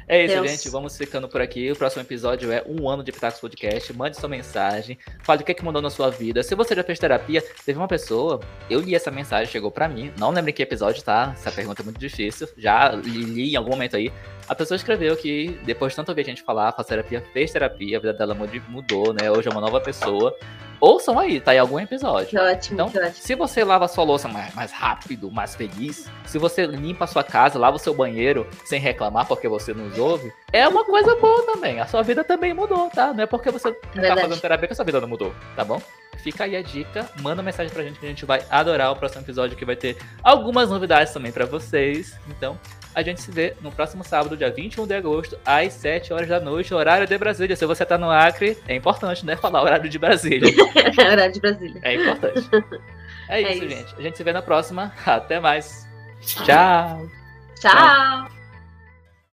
É isso, Deus. gente. Vamos ficando por aqui. O próximo episódio é um ano de Pitacos Podcast. Mande sua mensagem. Fale o que, é que mudou na sua vida. Se você já fez terapia, teve uma pessoa. Eu li essa mensagem, chegou pra mim. Não lembro em que episódio, tá? Essa pergunta é muito difícil. Já li, li em algum momento aí. A pessoa escreveu que depois de tanto ouvir a gente falar, faz terapia, fez terapia, a vida dela mudou, né? Hoje é uma nova pessoa. Ouçam aí, tá em algum episódio. Que ótimo, Então, que ótimo. se você lava a sua louça mais, mais rápido, mais feliz, se você limpa a sua casa, lava o seu banheiro sem reclamar porque você nos ouve, é uma coisa boa também. A sua vida também mudou, tá? Não é porque você não tá fazendo terapia que a sua vida não mudou, tá bom? Fica aí a dica, manda mensagem pra gente que a gente vai adorar o próximo episódio que vai ter algumas novidades também pra vocês. Então, a gente se vê no próximo sábado, dia 21 de agosto, às 7 horas da noite, horário de Brasília. Se você tá no Acre, é importante, né? Falar horário de Brasília. Horário de Brasília. É importante. É É isso, isso. gente. A gente se vê na próxima. Até mais. Tchau. Tchau.